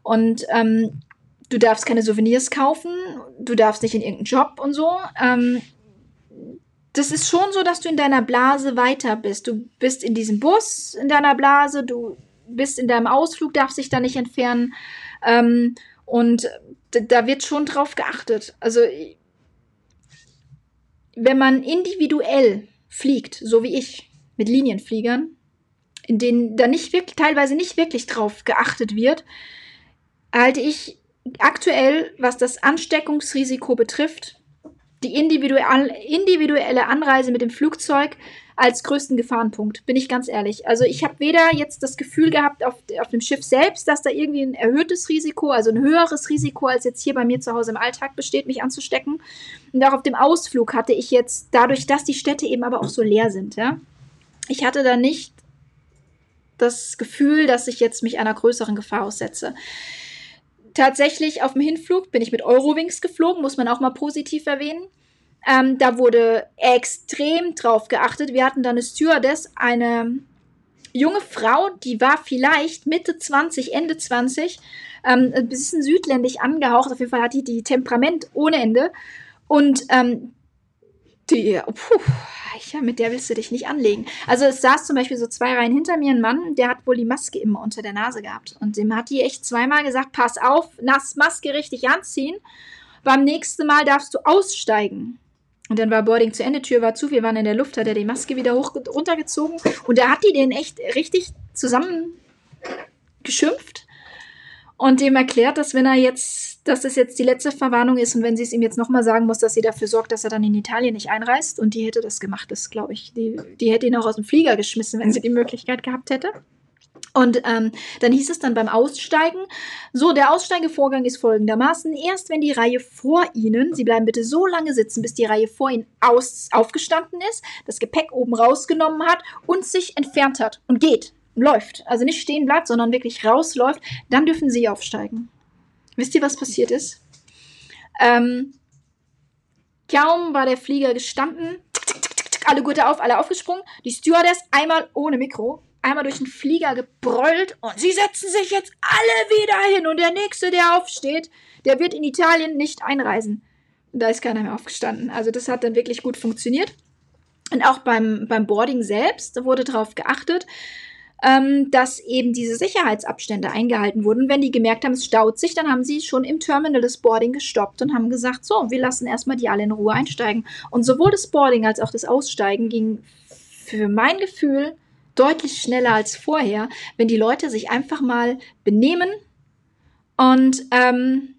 Und ähm, du darfst keine Souvenirs kaufen, du darfst nicht in irgendeinen Job und so. Ähm, das ist schon so, dass du in deiner Blase weiter bist. Du bist in diesem Bus in deiner Blase, du bist in deinem Ausflug, darfst dich da nicht entfernen. Ähm, und da wird schon drauf geachtet. Also, wenn man individuell fliegt, so wie ich, mit Linienfliegern, in denen da nicht wirklich, teilweise nicht wirklich drauf geachtet wird, halte ich aktuell, was das Ansteckungsrisiko betrifft, die individuelle Anreise mit dem Flugzeug als größten Gefahrenpunkt, bin ich ganz ehrlich. Also ich habe weder jetzt das Gefühl gehabt auf, auf dem Schiff selbst, dass da irgendwie ein erhöhtes Risiko, also ein höheres Risiko als jetzt hier bei mir zu Hause im Alltag besteht, mich anzustecken. Und auch auf dem Ausflug hatte ich jetzt, dadurch, dass die Städte eben aber auch so leer sind, ja, ich hatte da nicht das Gefühl, dass ich jetzt mich einer größeren Gefahr aussetze. Tatsächlich auf dem Hinflug bin ich mit Eurowings geflogen, muss man auch mal positiv erwähnen. Ähm, da wurde extrem drauf geachtet. Wir hatten da eine Stewardess, eine junge Frau, die war vielleicht Mitte 20, Ende 20, ähm, ein bisschen südländisch angehaucht. Auf jeden Fall hat die, die Temperament ohne Ende. Und ähm, die, puh, ja, mit der willst du dich nicht anlegen. Also es saß zum Beispiel so zwei Reihen hinter mir ein Mann, der hat wohl die Maske immer unter der Nase gehabt. Und dem hat die echt zweimal gesagt, pass auf, nass Maske richtig anziehen. Beim nächsten Mal darfst du aussteigen. Und dann war Boarding zu Ende, Tür war zu, wir waren in der Luft, hat er die Maske wieder hoch runtergezogen und da hat die den echt richtig zusammen geschimpft und dem erklärt, dass wenn er jetzt, dass das jetzt die letzte Verwarnung ist und wenn sie es ihm jetzt nochmal sagen muss, dass sie dafür sorgt, dass er dann in Italien nicht einreist und die hätte das gemacht, das glaube ich. Die, die hätte ihn auch aus dem Flieger geschmissen, wenn sie die Möglichkeit gehabt hätte. Und ähm, dann hieß es dann beim Aussteigen, so, der Aussteigevorgang ist folgendermaßen, erst wenn die Reihe vor Ihnen, Sie bleiben bitte so lange sitzen, bis die Reihe vor Ihnen aus, aufgestanden ist, das Gepäck oben rausgenommen hat und sich entfernt hat und geht, läuft, also nicht stehen bleibt, sondern wirklich rausläuft, dann dürfen Sie aufsteigen. Wisst ihr, was passiert ist? Ähm, kaum war der Flieger gestanden, tick, tick, tick, alle Gurte auf, alle aufgesprungen, die Stewardess einmal ohne Mikro, einmal durch den Flieger gebrüllt und sie setzen sich jetzt alle wieder hin und der nächste, der aufsteht, der wird in Italien nicht einreisen. Da ist keiner mehr aufgestanden. Also das hat dann wirklich gut funktioniert. Und auch beim, beim Boarding selbst wurde darauf geachtet, ähm, dass eben diese Sicherheitsabstände eingehalten wurden. Wenn die gemerkt haben, es staut sich, dann haben sie schon im Terminal das Boarding gestoppt und haben gesagt, so, wir lassen erstmal die alle in Ruhe einsteigen. Und sowohl das Boarding als auch das Aussteigen ging für mein Gefühl deutlich schneller als vorher, wenn die Leute sich einfach mal benehmen und ähm,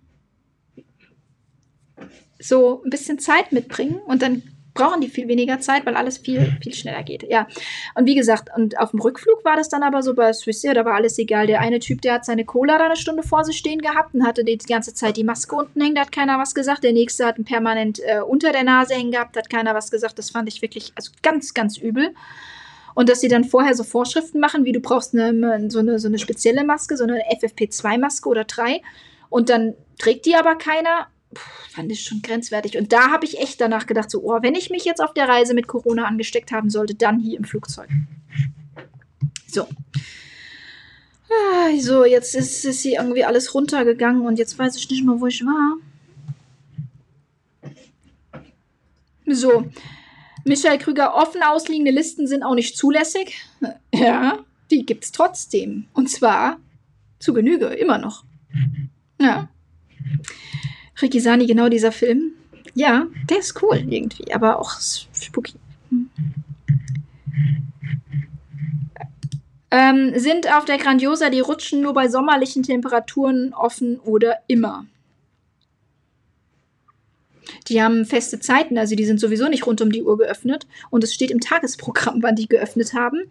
so ein bisschen Zeit mitbringen und dann brauchen die viel weniger Zeit, weil alles viel, viel schneller geht. Ja. Und wie gesagt, und auf dem Rückflug war das dann aber so bei Swissair, da war alles egal. Der eine Typ, der hat seine Cola da eine Stunde vor sich stehen gehabt und hatte die ganze Zeit die Maske unten hängen, da hat keiner was gesagt. Der nächste hat ihn permanent äh, unter der Nase hängen gehabt, hat keiner was gesagt. Das fand ich wirklich also ganz, ganz übel. Und dass sie dann vorher so Vorschriften machen, wie du brauchst eine, so, eine, so eine spezielle Maske, so eine FFP2-Maske oder drei. Und dann trägt die aber keiner. Fand ich schon grenzwertig. Und da habe ich echt danach gedacht, so, oh, wenn ich mich jetzt auf der Reise mit Corona angesteckt haben sollte, dann hier im Flugzeug. So. Ah, so, jetzt ist, ist hier irgendwie alles runtergegangen und jetzt weiß ich nicht mehr, wo ich war. So, Michael Krüger, offen ausliegende Listen sind auch nicht zulässig. Ja, die gibt es trotzdem. Und zwar zu Genüge, immer noch. Ja. Ricky Sani, genau dieser Film. Ja, der ist cool irgendwie, aber auch spooky. Hm. Ähm, sind auf der Grandiosa die Rutschen nur bei sommerlichen Temperaturen offen oder immer? Die haben feste Zeiten, also die sind sowieso nicht rund um die Uhr geöffnet. Und es steht im Tagesprogramm, wann die geöffnet haben.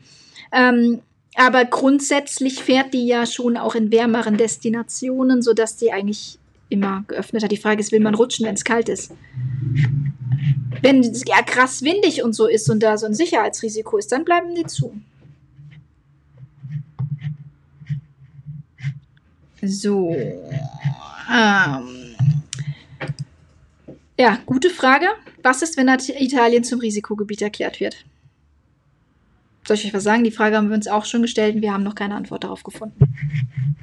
Ähm, aber grundsätzlich fährt die ja schon auch in wärmeren Destinationen, sodass die eigentlich immer geöffnet hat. Die Frage ist, will man rutschen, wenn es kalt ist? Wenn es ja krass windig und so ist und da so ein Sicherheitsrisiko ist, dann bleiben die zu. So. Ähm. Ja, gute Frage. Was ist, wenn Italien zum Risikogebiet erklärt wird? Soll ich euch was sagen? Die Frage haben wir uns auch schon gestellt und wir haben noch keine Antwort darauf gefunden.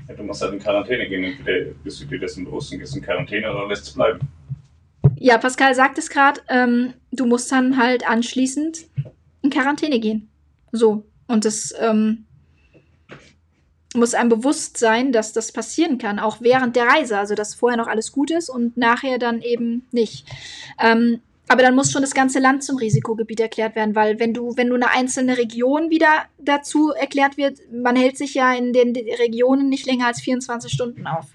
Ja, du musst halt in Quarantäne gehen. Entweder bist du dir dessen bewusst und gehst in Quarantäne oder lässt es bleiben. Ja, Pascal sagt es gerade. Ähm, du musst dann halt anschließend in Quarantäne gehen. So. Und das ähm, muss einem bewusst sein, dass das passieren kann, auch während der Reise. Also, dass vorher noch alles gut ist und nachher dann eben nicht. Ähm, aber dann muss schon das ganze Land zum Risikogebiet erklärt werden, weil wenn du, wenn du eine einzelne Region wieder dazu erklärt wird, man hält sich ja in den Regionen nicht länger als 24 Stunden auf.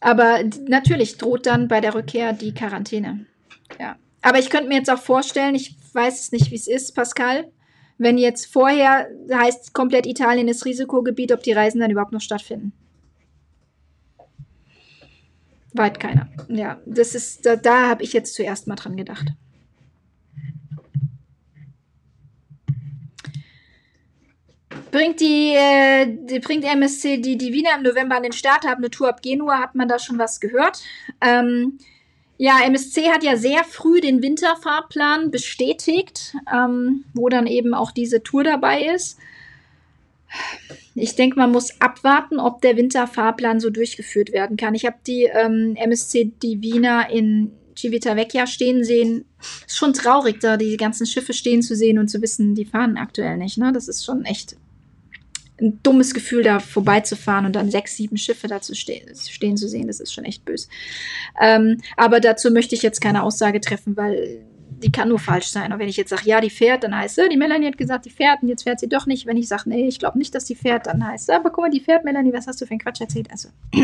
Aber natürlich droht dann bei der Rückkehr die Quarantäne. Ja. Aber ich könnte mir jetzt auch vorstellen, ich weiß es nicht, wie es ist, Pascal, wenn jetzt vorher heißt, komplett Italien ist Risikogebiet, ob die Reisen dann überhaupt noch stattfinden. Weit keiner. Ja, das ist, da, da habe ich jetzt zuerst mal dran gedacht. Bringt die, äh, die, bringt MSC die, die Wiener im November an den Start, haben eine Tour ab Genua, hat man da schon was gehört. Ähm, ja, MSC hat ja sehr früh den Winterfahrplan bestätigt, ähm, wo dann eben auch diese Tour dabei ist. Ich denke, man muss abwarten, ob der Winterfahrplan so durchgeführt werden kann. Ich habe die ähm, MSC Divina in Civitavecchia stehen sehen. Ist schon traurig, da die ganzen Schiffe stehen zu sehen und zu wissen, die fahren aktuell nicht. Ne? Das ist schon echt ein dummes Gefühl, da vorbeizufahren und dann sechs, sieben Schiffe da zu ste stehen zu sehen. Das ist schon echt böse. Ähm, aber dazu möchte ich jetzt keine Aussage treffen, weil die kann nur falsch sein. Und wenn ich jetzt sage, ja, die fährt, dann heißt es, die Melanie hat gesagt, die fährt und jetzt fährt sie doch nicht. Wenn ich sage, nee, ich glaube nicht, dass die fährt, dann heißt es, aber guck mal, die fährt, Melanie, was hast du für einen Quatsch erzählt? Also.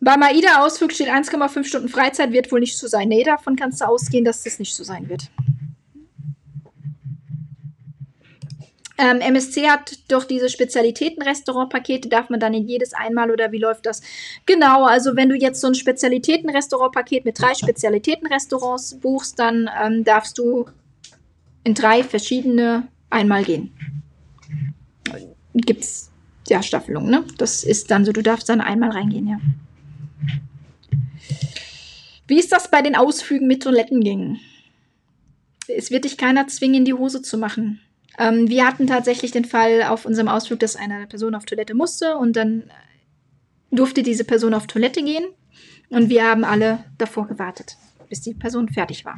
Beim AIDA-Ausflug steht 1,5 Stunden Freizeit, wird wohl nicht so sein. Nee, davon kannst du ausgehen, dass das nicht so sein wird. Ähm, MSC hat doch diese Spezialitäten-Restaurant-Pakete, darf man dann in jedes einmal oder wie läuft das? Genau, also wenn du jetzt so ein Spezialitäten-Restaurant-Paket mit drei Spezialitäten-Restaurants buchst, dann ähm, darfst du in drei verschiedene einmal gehen. Gibt's ja Staffelung, ne? Das ist dann so, du darfst dann einmal reingehen, ja. Wie ist das bei den Ausflügen mit Toilettengängen? Es wird dich keiner zwingen, in die Hose zu machen. Ähm, wir hatten tatsächlich den Fall auf unserem Ausflug, dass eine Person auf Toilette musste und dann durfte diese Person auf Toilette gehen und wir haben alle davor gewartet, bis die Person fertig war.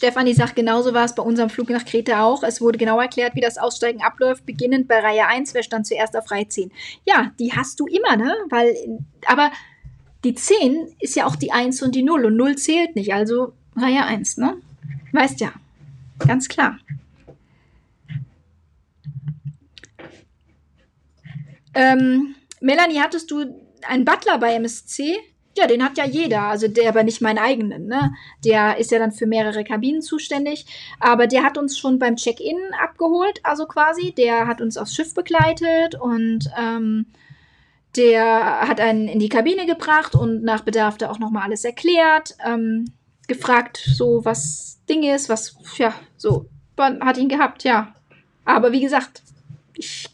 Stefanie sagt, genauso war es bei unserem Flug nach Kreta auch. Es wurde genau erklärt, wie das Aussteigen abläuft, beginnend bei Reihe 1, wer stand zuerst auf Reihe 10. Ja, die hast du immer, ne? Weil, aber die 10 ist ja auch die 1 und die 0 und 0 zählt nicht, also Reihe 1, ne? Weißt ja. Ganz klar. Ähm, Melanie, hattest du einen Butler bei MSC? Ja, den hat ja jeder, also der aber nicht meinen eigenen, ne? Der ist ja dann für mehrere Kabinen zuständig, aber der hat uns schon beim Check-in abgeholt, also quasi, der hat uns aufs Schiff begleitet und ähm, der hat einen in die Kabine gebracht und nach Bedarf da auch nochmal alles erklärt, ähm, gefragt, so was Ding ist, was, ja, so, man hat ihn gehabt, ja. Aber wie gesagt, ich,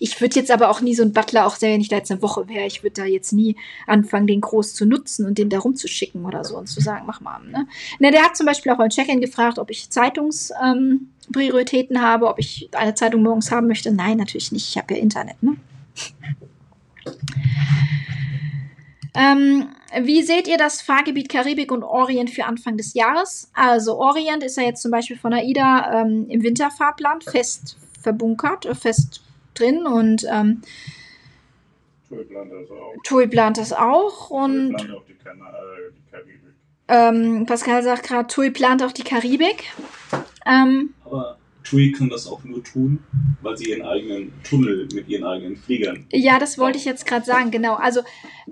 ich würde jetzt aber auch nie so einen Butler, auch wenn ich da jetzt eine Woche wäre, ich würde da jetzt nie anfangen, den groß zu nutzen und den da rumzuschicken oder so und zu sagen, mach mal. Ne? Ne, der hat zum Beispiel auch beim Check-in gefragt, ob ich Zeitungsprioritäten ähm, habe, ob ich eine Zeitung morgens haben möchte. Nein, natürlich nicht. Ich habe ja Internet. Ne? Ähm, wie seht ihr das Fahrgebiet Karibik und Orient für Anfang des Jahres? Also Orient ist ja jetzt zum Beispiel von AIDA ähm, im Winterfahrplan fest verbunkert, äh, fest drin und ähm, Tui plant das auch. Tui plant das auch und Tui plant auch die, kan äh, die Karibik. Ähm, Pascal sagt gerade, Tui plant auch die Karibik. Ähm, Aber TUI kann das auch nur tun, weil sie ihren eigenen Tunnel mit ihren eigenen Fliegern. Ja, das wollte ich jetzt gerade sagen, genau. Also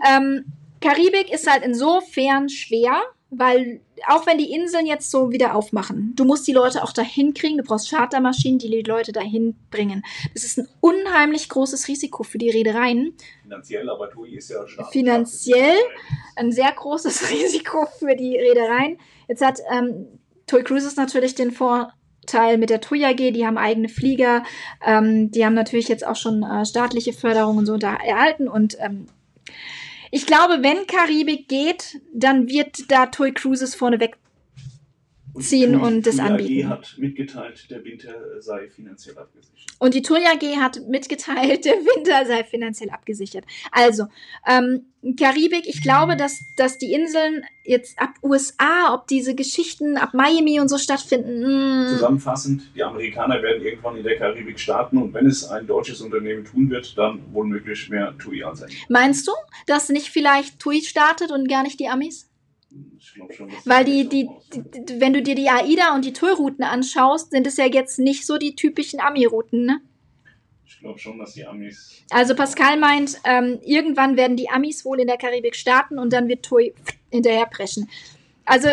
ähm, Karibik ist halt insofern schwer, weil auch wenn die Inseln jetzt so wieder aufmachen, du musst die Leute auch dahin kriegen, du brauchst Chartermaschinen, die die Leute dahin bringen. Das ist ein unheimlich großes Risiko für die Reedereien. Finanziell, aber TUI ist ja stark. Finanziell ein sehr großes Risiko für die Reedereien. Jetzt hat ähm, TUI Cruises natürlich den Vor Teil mit der TUI AG, die haben eigene Flieger, ähm, die haben natürlich jetzt auch schon äh, staatliche Förderungen so da erhalten. Und ähm, ich glaube, wenn Karibik geht, dann wird da TUI Cruises vorneweg ziehen und, und das anbieten. Die AG hat mitgeteilt, der Winter sei finanziell abgesichert. Und die TUI AG hat mitgeteilt, der Winter sei finanziell abgesichert. Also, ähm, Karibik, ich glaube, dass, dass die Inseln jetzt ab USA, ob diese Geschichten ab Miami und so stattfinden. Mh. Hm. Zusammenfassend, die Amerikaner werden irgendwann in der Karibik starten und wenn es ein deutsches Unternehmen tun wird, dann wohl möglich mehr TUI als ein. Meinst du, dass nicht vielleicht TUI startet und gar nicht die Amis? Schon, Weil die, die, die, wenn du dir die AIDA und die TUI-Routen anschaust, sind es ja jetzt nicht so die typischen Ami-Routen, ne? Ich glaube schon, dass die Amis. Also Pascal meint, ähm, irgendwann werden die Amis wohl in der Karibik starten und dann wird TUI hinterherbrechen. Also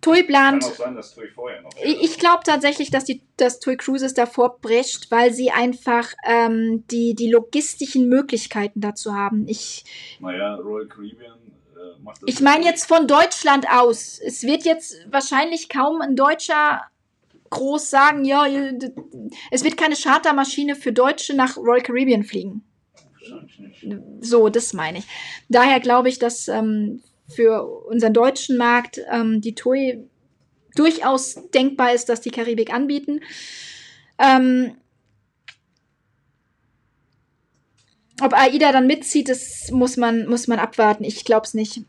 TUI plant. Kann auch sein, dass TUI vorher noch. Ich, ich glaube tatsächlich, dass die dass TUI Cruises davor brecht, weil sie einfach ähm, die, die logistischen Möglichkeiten dazu haben. Ich, Naja, Royal Caribbean macht das. ich meine jetzt von Deutschland aus. Es wird jetzt wahrscheinlich kaum ein Deutscher groß sagen, ja, es wird keine Chartermaschine für Deutsche nach Royal Caribbean fliegen. Wahrscheinlich nicht. So, das meine ich. Daher glaube ich, dass ähm, für unseren deutschen Markt ähm, die TUI durchaus denkbar ist, dass die Karibik anbieten. Ähm, ob AIDA dann mitzieht, das muss man, muss man abwarten. Ich glaube es nicht.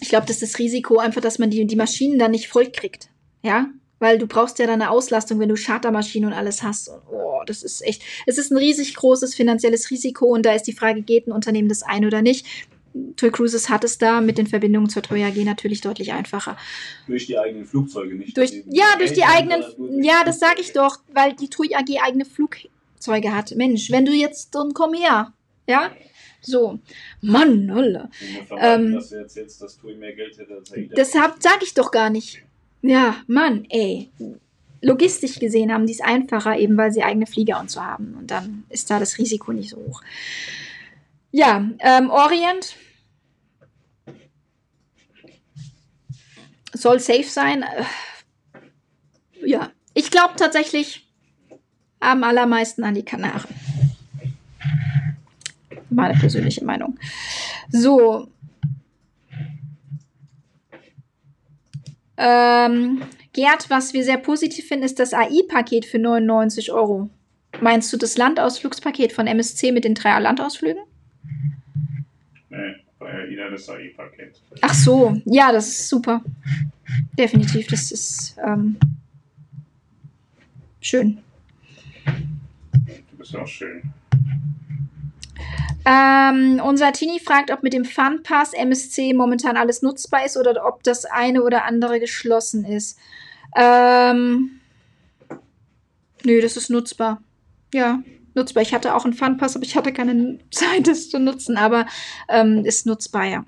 Ich glaube, das ist das Risiko einfach, dass man die, die Maschinen dann nicht voll kriegt. Ja, weil du brauchst ja dann eine Auslastung, wenn du Chartermaschinen und alles hast. Und, oh, das ist echt, es ist ein riesig großes finanzielles Risiko und da ist die Frage, geht ein Unternehmen das ein oder nicht? TUI Cruises hat es da mit den Verbindungen zur TUI AG natürlich deutlich einfacher. Durch die eigenen Flugzeuge nicht. Durch, ja, durch die eigenen, ja, das sage ich doch, weil die TUI AG eigene Flugzeuge hat. Mensch, wenn du jetzt, dann komm her. Ja? So. Mann, vermeiden, Ähm, dass du erzählst, dass TUI mehr Geld hätte als AIDA. Deshalb sage ich doch gar nicht. Ja, Mann, ey. Logistisch gesehen haben die es einfacher, eben weil sie eigene Flieger und so haben. Und dann ist da das Risiko nicht so hoch. Ja, ähm, Orient soll safe sein. Äh, Ja, ich glaube tatsächlich am allermeisten an die Kanaren. Meine persönliche Meinung. So, Ähm, Gerd, was wir sehr positiv finden, ist das AI-Paket für 99 Euro. Meinst du das Landausflugspaket von MSC mit den drei Landausflügen? Nee, bei AIDA das AI-Paket. Ach so, ja, das ist super. Definitiv, das ist ähm, schön. Du bist auch schön. Ähm, unser Tini fragt, ob mit dem Funpass MSC momentan alles nutzbar ist oder ob das eine oder andere geschlossen ist. Ähm, nö, das ist nutzbar. Ja, nutzbar. Ich hatte auch einen Funpass, aber ich hatte keine Zeit, das zu nutzen. Aber ähm, ist nutzbar, ja.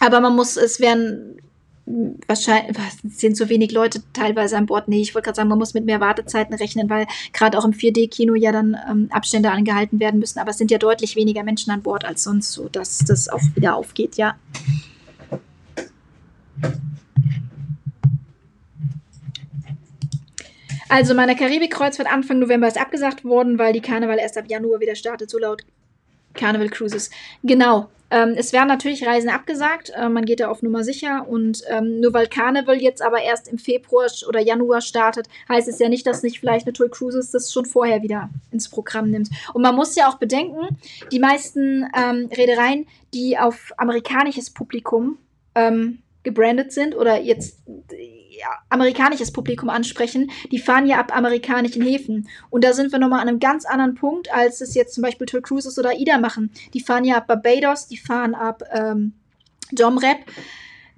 Aber man muss, es werden wahrscheinlich, sind so wenig Leute teilweise an Bord. Nee, ich wollte gerade sagen, man muss mit mehr Wartezeiten rechnen, weil gerade auch im 4D-Kino ja dann ähm, Abstände angehalten werden müssen. Aber es sind ja deutlich weniger Menschen an Bord als sonst, so dass das auch wieder aufgeht, ja. Also meine Karibik-Kreuzfahrt Anfang November ist abgesagt worden, weil die Karneval erst ab Januar wieder startet, so laut Carnival Cruises. Genau. Ähm, es werden natürlich Reisen abgesagt. Äh, man geht da auf Nummer sicher. Und ähm, nur weil Carnival jetzt aber erst im Februar oder Januar startet, heißt es ja nicht, dass nicht vielleicht eine Tour Cruises das schon vorher wieder ins Programm nimmt. Und man muss ja auch bedenken, die meisten ähm, Reedereien, die auf amerikanisches Publikum ähm, gebrandet sind oder jetzt amerikanisches Publikum ansprechen, die fahren ja ab amerikanischen Häfen. Und da sind wir nochmal an einem ganz anderen Punkt, als es jetzt zum Beispiel Tour Cruises oder AIDA machen. Die fahren ja ab Barbados, die fahren ab ähm, Domrep.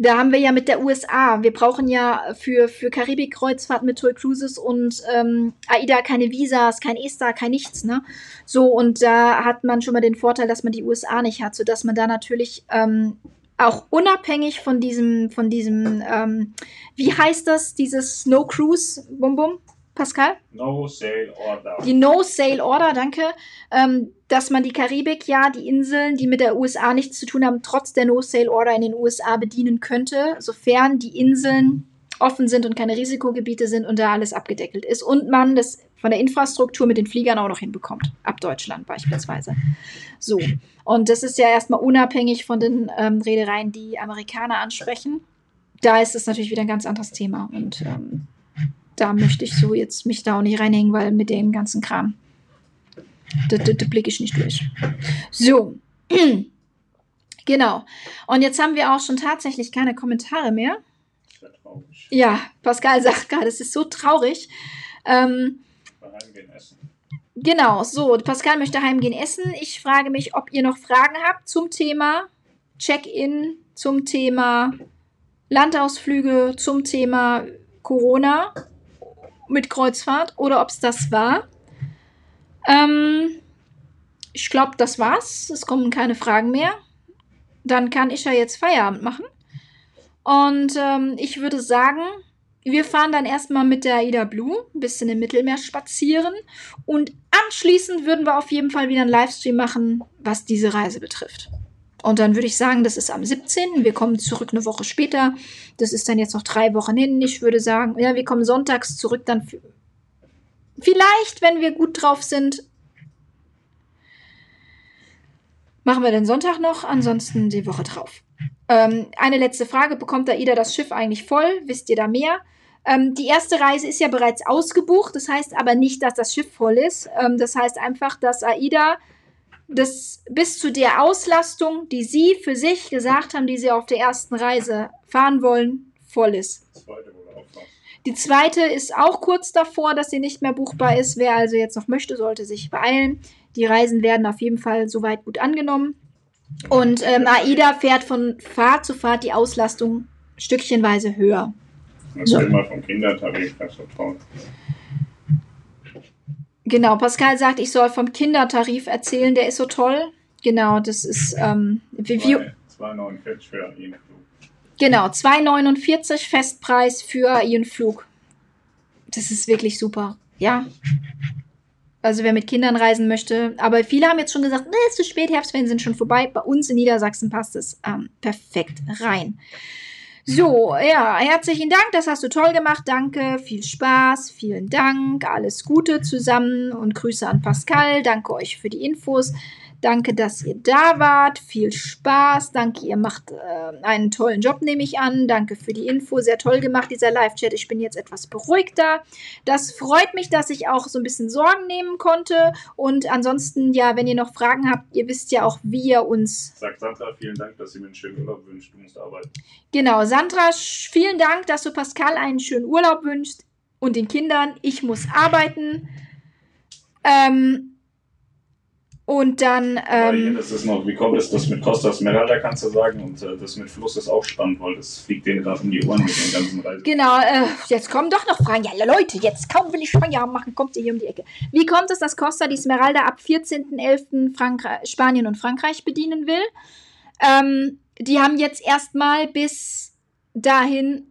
Da haben wir ja mit der USA. Wir brauchen ja für, für Karibik-Kreuzfahrten mit Tour Cruises und ähm, AIDA keine Visas, kein ESTA, kein nichts, ne? So, und da hat man schon mal den Vorteil, dass man die USA nicht hat, sodass man da natürlich ähm, auch unabhängig von diesem, von diesem, ähm, wie heißt das, dieses No Cruise, Bum Bum, Pascal? No Sale Order. Die No Sale Order, danke, ähm, dass man die Karibik, ja, die Inseln, die mit der USA nichts zu tun haben, trotz der No Sale Order in den USA bedienen könnte, sofern die Inseln offen sind und keine Risikogebiete sind und da alles abgedeckelt ist und man das von der Infrastruktur mit den Fliegern auch noch hinbekommt, ab Deutschland beispielsweise. So, und das ist ja erstmal unabhängig von den ähm, Reedereien, die Amerikaner ansprechen. Da ist es natürlich wieder ein ganz anderes Thema und ähm, da möchte ich so jetzt mich da auch nicht reinhängen, weil mit dem ganzen Kram, da, da, da blicke ich nicht durch. So, genau. Und jetzt haben wir auch schon tatsächlich keine Kommentare mehr. Ja, Pascal sagt gerade, es ist so traurig. Ähm, heimgehen essen. genau, so, Pascal möchte heimgehen essen. Ich frage mich, ob ihr noch Fragen habt zum Thema Check-in, zum Thema Landausflüge, zum Thema Corona mit Kreuzfahrt oder ob es das war. Ähm, ich glaube, das war's. Es kommen keine Fragen mehr. Dann kann ich ja jetzt Feierabend machen. Und ähm, ich würde sagen, wir fahren dann erstmal mit der Aida Blue ein bisschen im Mittelmeer spazieren. Und anschließend würden wir auf jeden Fall wieder einen Livestream machen, was diese Reise betrifft. Und dann würde ich sagen, das ist am 17. Wir kommen zurück eine Woche später. Das ist dann jetzt noch drei Wochen hin. Ich würde sagen, ja, wir kommen sonntags zurück. Dann vielleicht, wenn wir gut drauf sind, machen wir den Sonntag noch. Ansonsten die Woche drauf. Ähm, eine letzte Frage. Bekommt AIDA das Schiff eigentlich voll? Wisst ihr da mehr? Ähm, die erste Reise ist ja bereits ausgebucht. Das heißt aber nicht, dass das Schiff voll ist. Ähm, das heißt einfach, dass AIDA das bis zu der Auslastung, die Sie für sich gesagt haben, die Sie auf der ersten Reise fahren wollen, voll ist. Die zweite ist auch kurz davor, dass sie nicht mehr buchbar ist. Wer also jetzt noch möchte, sollte sich beeilen. Die Reisen werden auf jeden Fall soweit gut angenommen. Und ähm, AIDA fährt von Fahrt zu Fahrt die Auslastung stückchenweise höher. Das so. immer vom Kindertarif, das so toll. Genau, Pascal sagt, ich soll vom Kindertarif erzählen, der ist so toll. Genau, das ist ähm, 2,49 für Ihren Flug. Genau, 2,49 Festpreis für Ihren Flug. Das ist wirklich super. Ja. Also wer mit Kindern reisen möchte. Aber viele haben jetzt schon gesagt, nee, ist zu spät, Herbstferien sind schon vorbei. Bei uns in Niedersachsen passt es ähm, perfekt rein. So, ja, herzlichen Dank, das hast du toll gemacht. Danke, viel Spaß, vielen Dank, alles Gute zusammen und Grüße an Pascal. Danke euch für die Infos. Danke, dass ihr da wart. Viel Spaß. Danke, ihr macht äh, einen tollen Job, nehme ich an. Danke für die Info. Sehr toll gemacht, dieser Live-Chat. Ich bin jetzt etwas beruhigter. Das freut mich, dass ich auch so ein bisschen Sorgen nehmen konnte. Und ansonsten, ja, wenn ihr noch Fragen habt, ihr wisst ja auch, wie ihr uns. Sagt Sandra, vielen Dank, dass sie mir einen schönen Urlaub wünscht. Du musst arbeiten. Genau, Sandra, vielen Dank, dass du Pascal einen schönen Urlaub wünschst und den Kindern. Ich muss arbeiten. Ähm, und dann. Ähm, das ist noch, wie kommt es, das mit Costa Smeralda kannst du sagen und äh, das mit Fluss ist auch spannend, weil das fliegt denen gerade um die Ohren mit den ganzen Reisen. Genau, äh, jetzt kommen doch noch Fragen. Ja, Leute, jetzt kaum will ich Feierabend machen, kommt ihr hier um die Ecke. Wie kommt es, dass Costa die Smeralda ab 14.11. Spanien und Frankreich bedienen will? Ähm, die haben jetzt erstmal bis dahin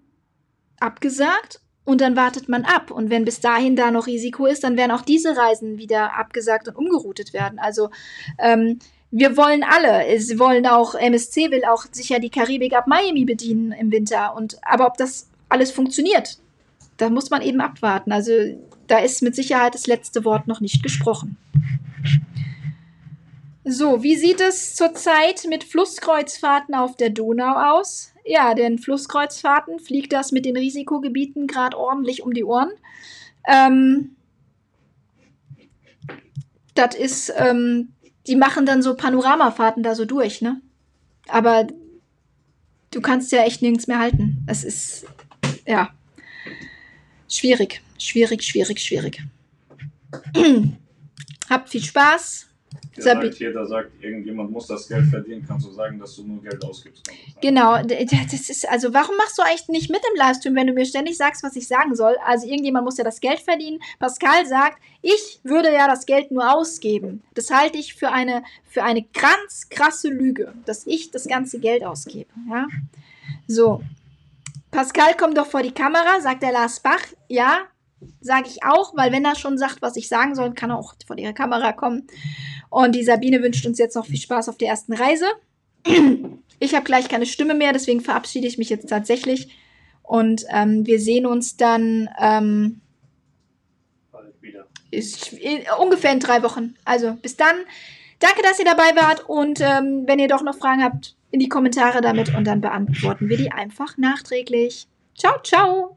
abgesagt und dann wartet man ab. Und wenn bis dahin da noch Risiko ist, dann werden auch diese Reisen wieder abgesagt und umgeroutet werden. Also ähm, wir wollen alle. Sie wollen auch, MSC will auch sicher die Karibik ab Miami bedienen im Winter. Und aber ob das alles funktioniert, da muss man eben abwarten. Also da ist mit Sicherheit das letzte Wort noch nicht gesprochen. So, wie sieht es zurzeit mit Flusskreuzfahrten auf der Donau aus? Ja, den Flusskreuzfahrten fliegt das mit den Risikogebieten gerade ordentlich um die Ohren. Ähm, das ist, ähm, die machen dann so Panoramafahrten da so durch, ne? Aber du kannst ja echt nirgends mehr halten. Es ist, ja, schwierig, schwierig, schwierig, schwierig. Habt viel Spaß. Sabi hier, da sagt, irgendjemand muss das Geld verdienen, kannst du sagen, dass du nur Geld ausgibst. Genau, das ist, also warum machst du eigentlich nicht mit im Livestream, wenn du mir ständig sagst, was ich sagen soll? Also irgendjemand muss ja das Geld verdienen. Pascal sagt, ich würde ja das Geld nur ausgeben. Das halte ich für eine, für eine ganz krasse Lüge, dass ich das ganze Geld ausgebe. Ja? So. Pascal kommt doch vor die Kamera, sagt der Lars Bach. Ja, sage ich auch, weil wenn er schon sagt, was ich sagen soll, kann er auch vor die Kamera kommen. Und die Sabine wünscht uns jetzt noch viel Spaß auf der ersten Reise. Ich habe gleich keine Stimme mehr, deswegen verabschiede ich mich jetzt tatsächlich. Und ähm, wir sehen uns dann ähm. Ist, in, ungefähr in drei Wochen. Also bis dann. Danke, dass ihr dabei wart. Und ähm, wenn ihr doch noch Fragen habt, in die Kommentare damit und dann beantworten wir die einfach nachträglich. Ciao, ciao.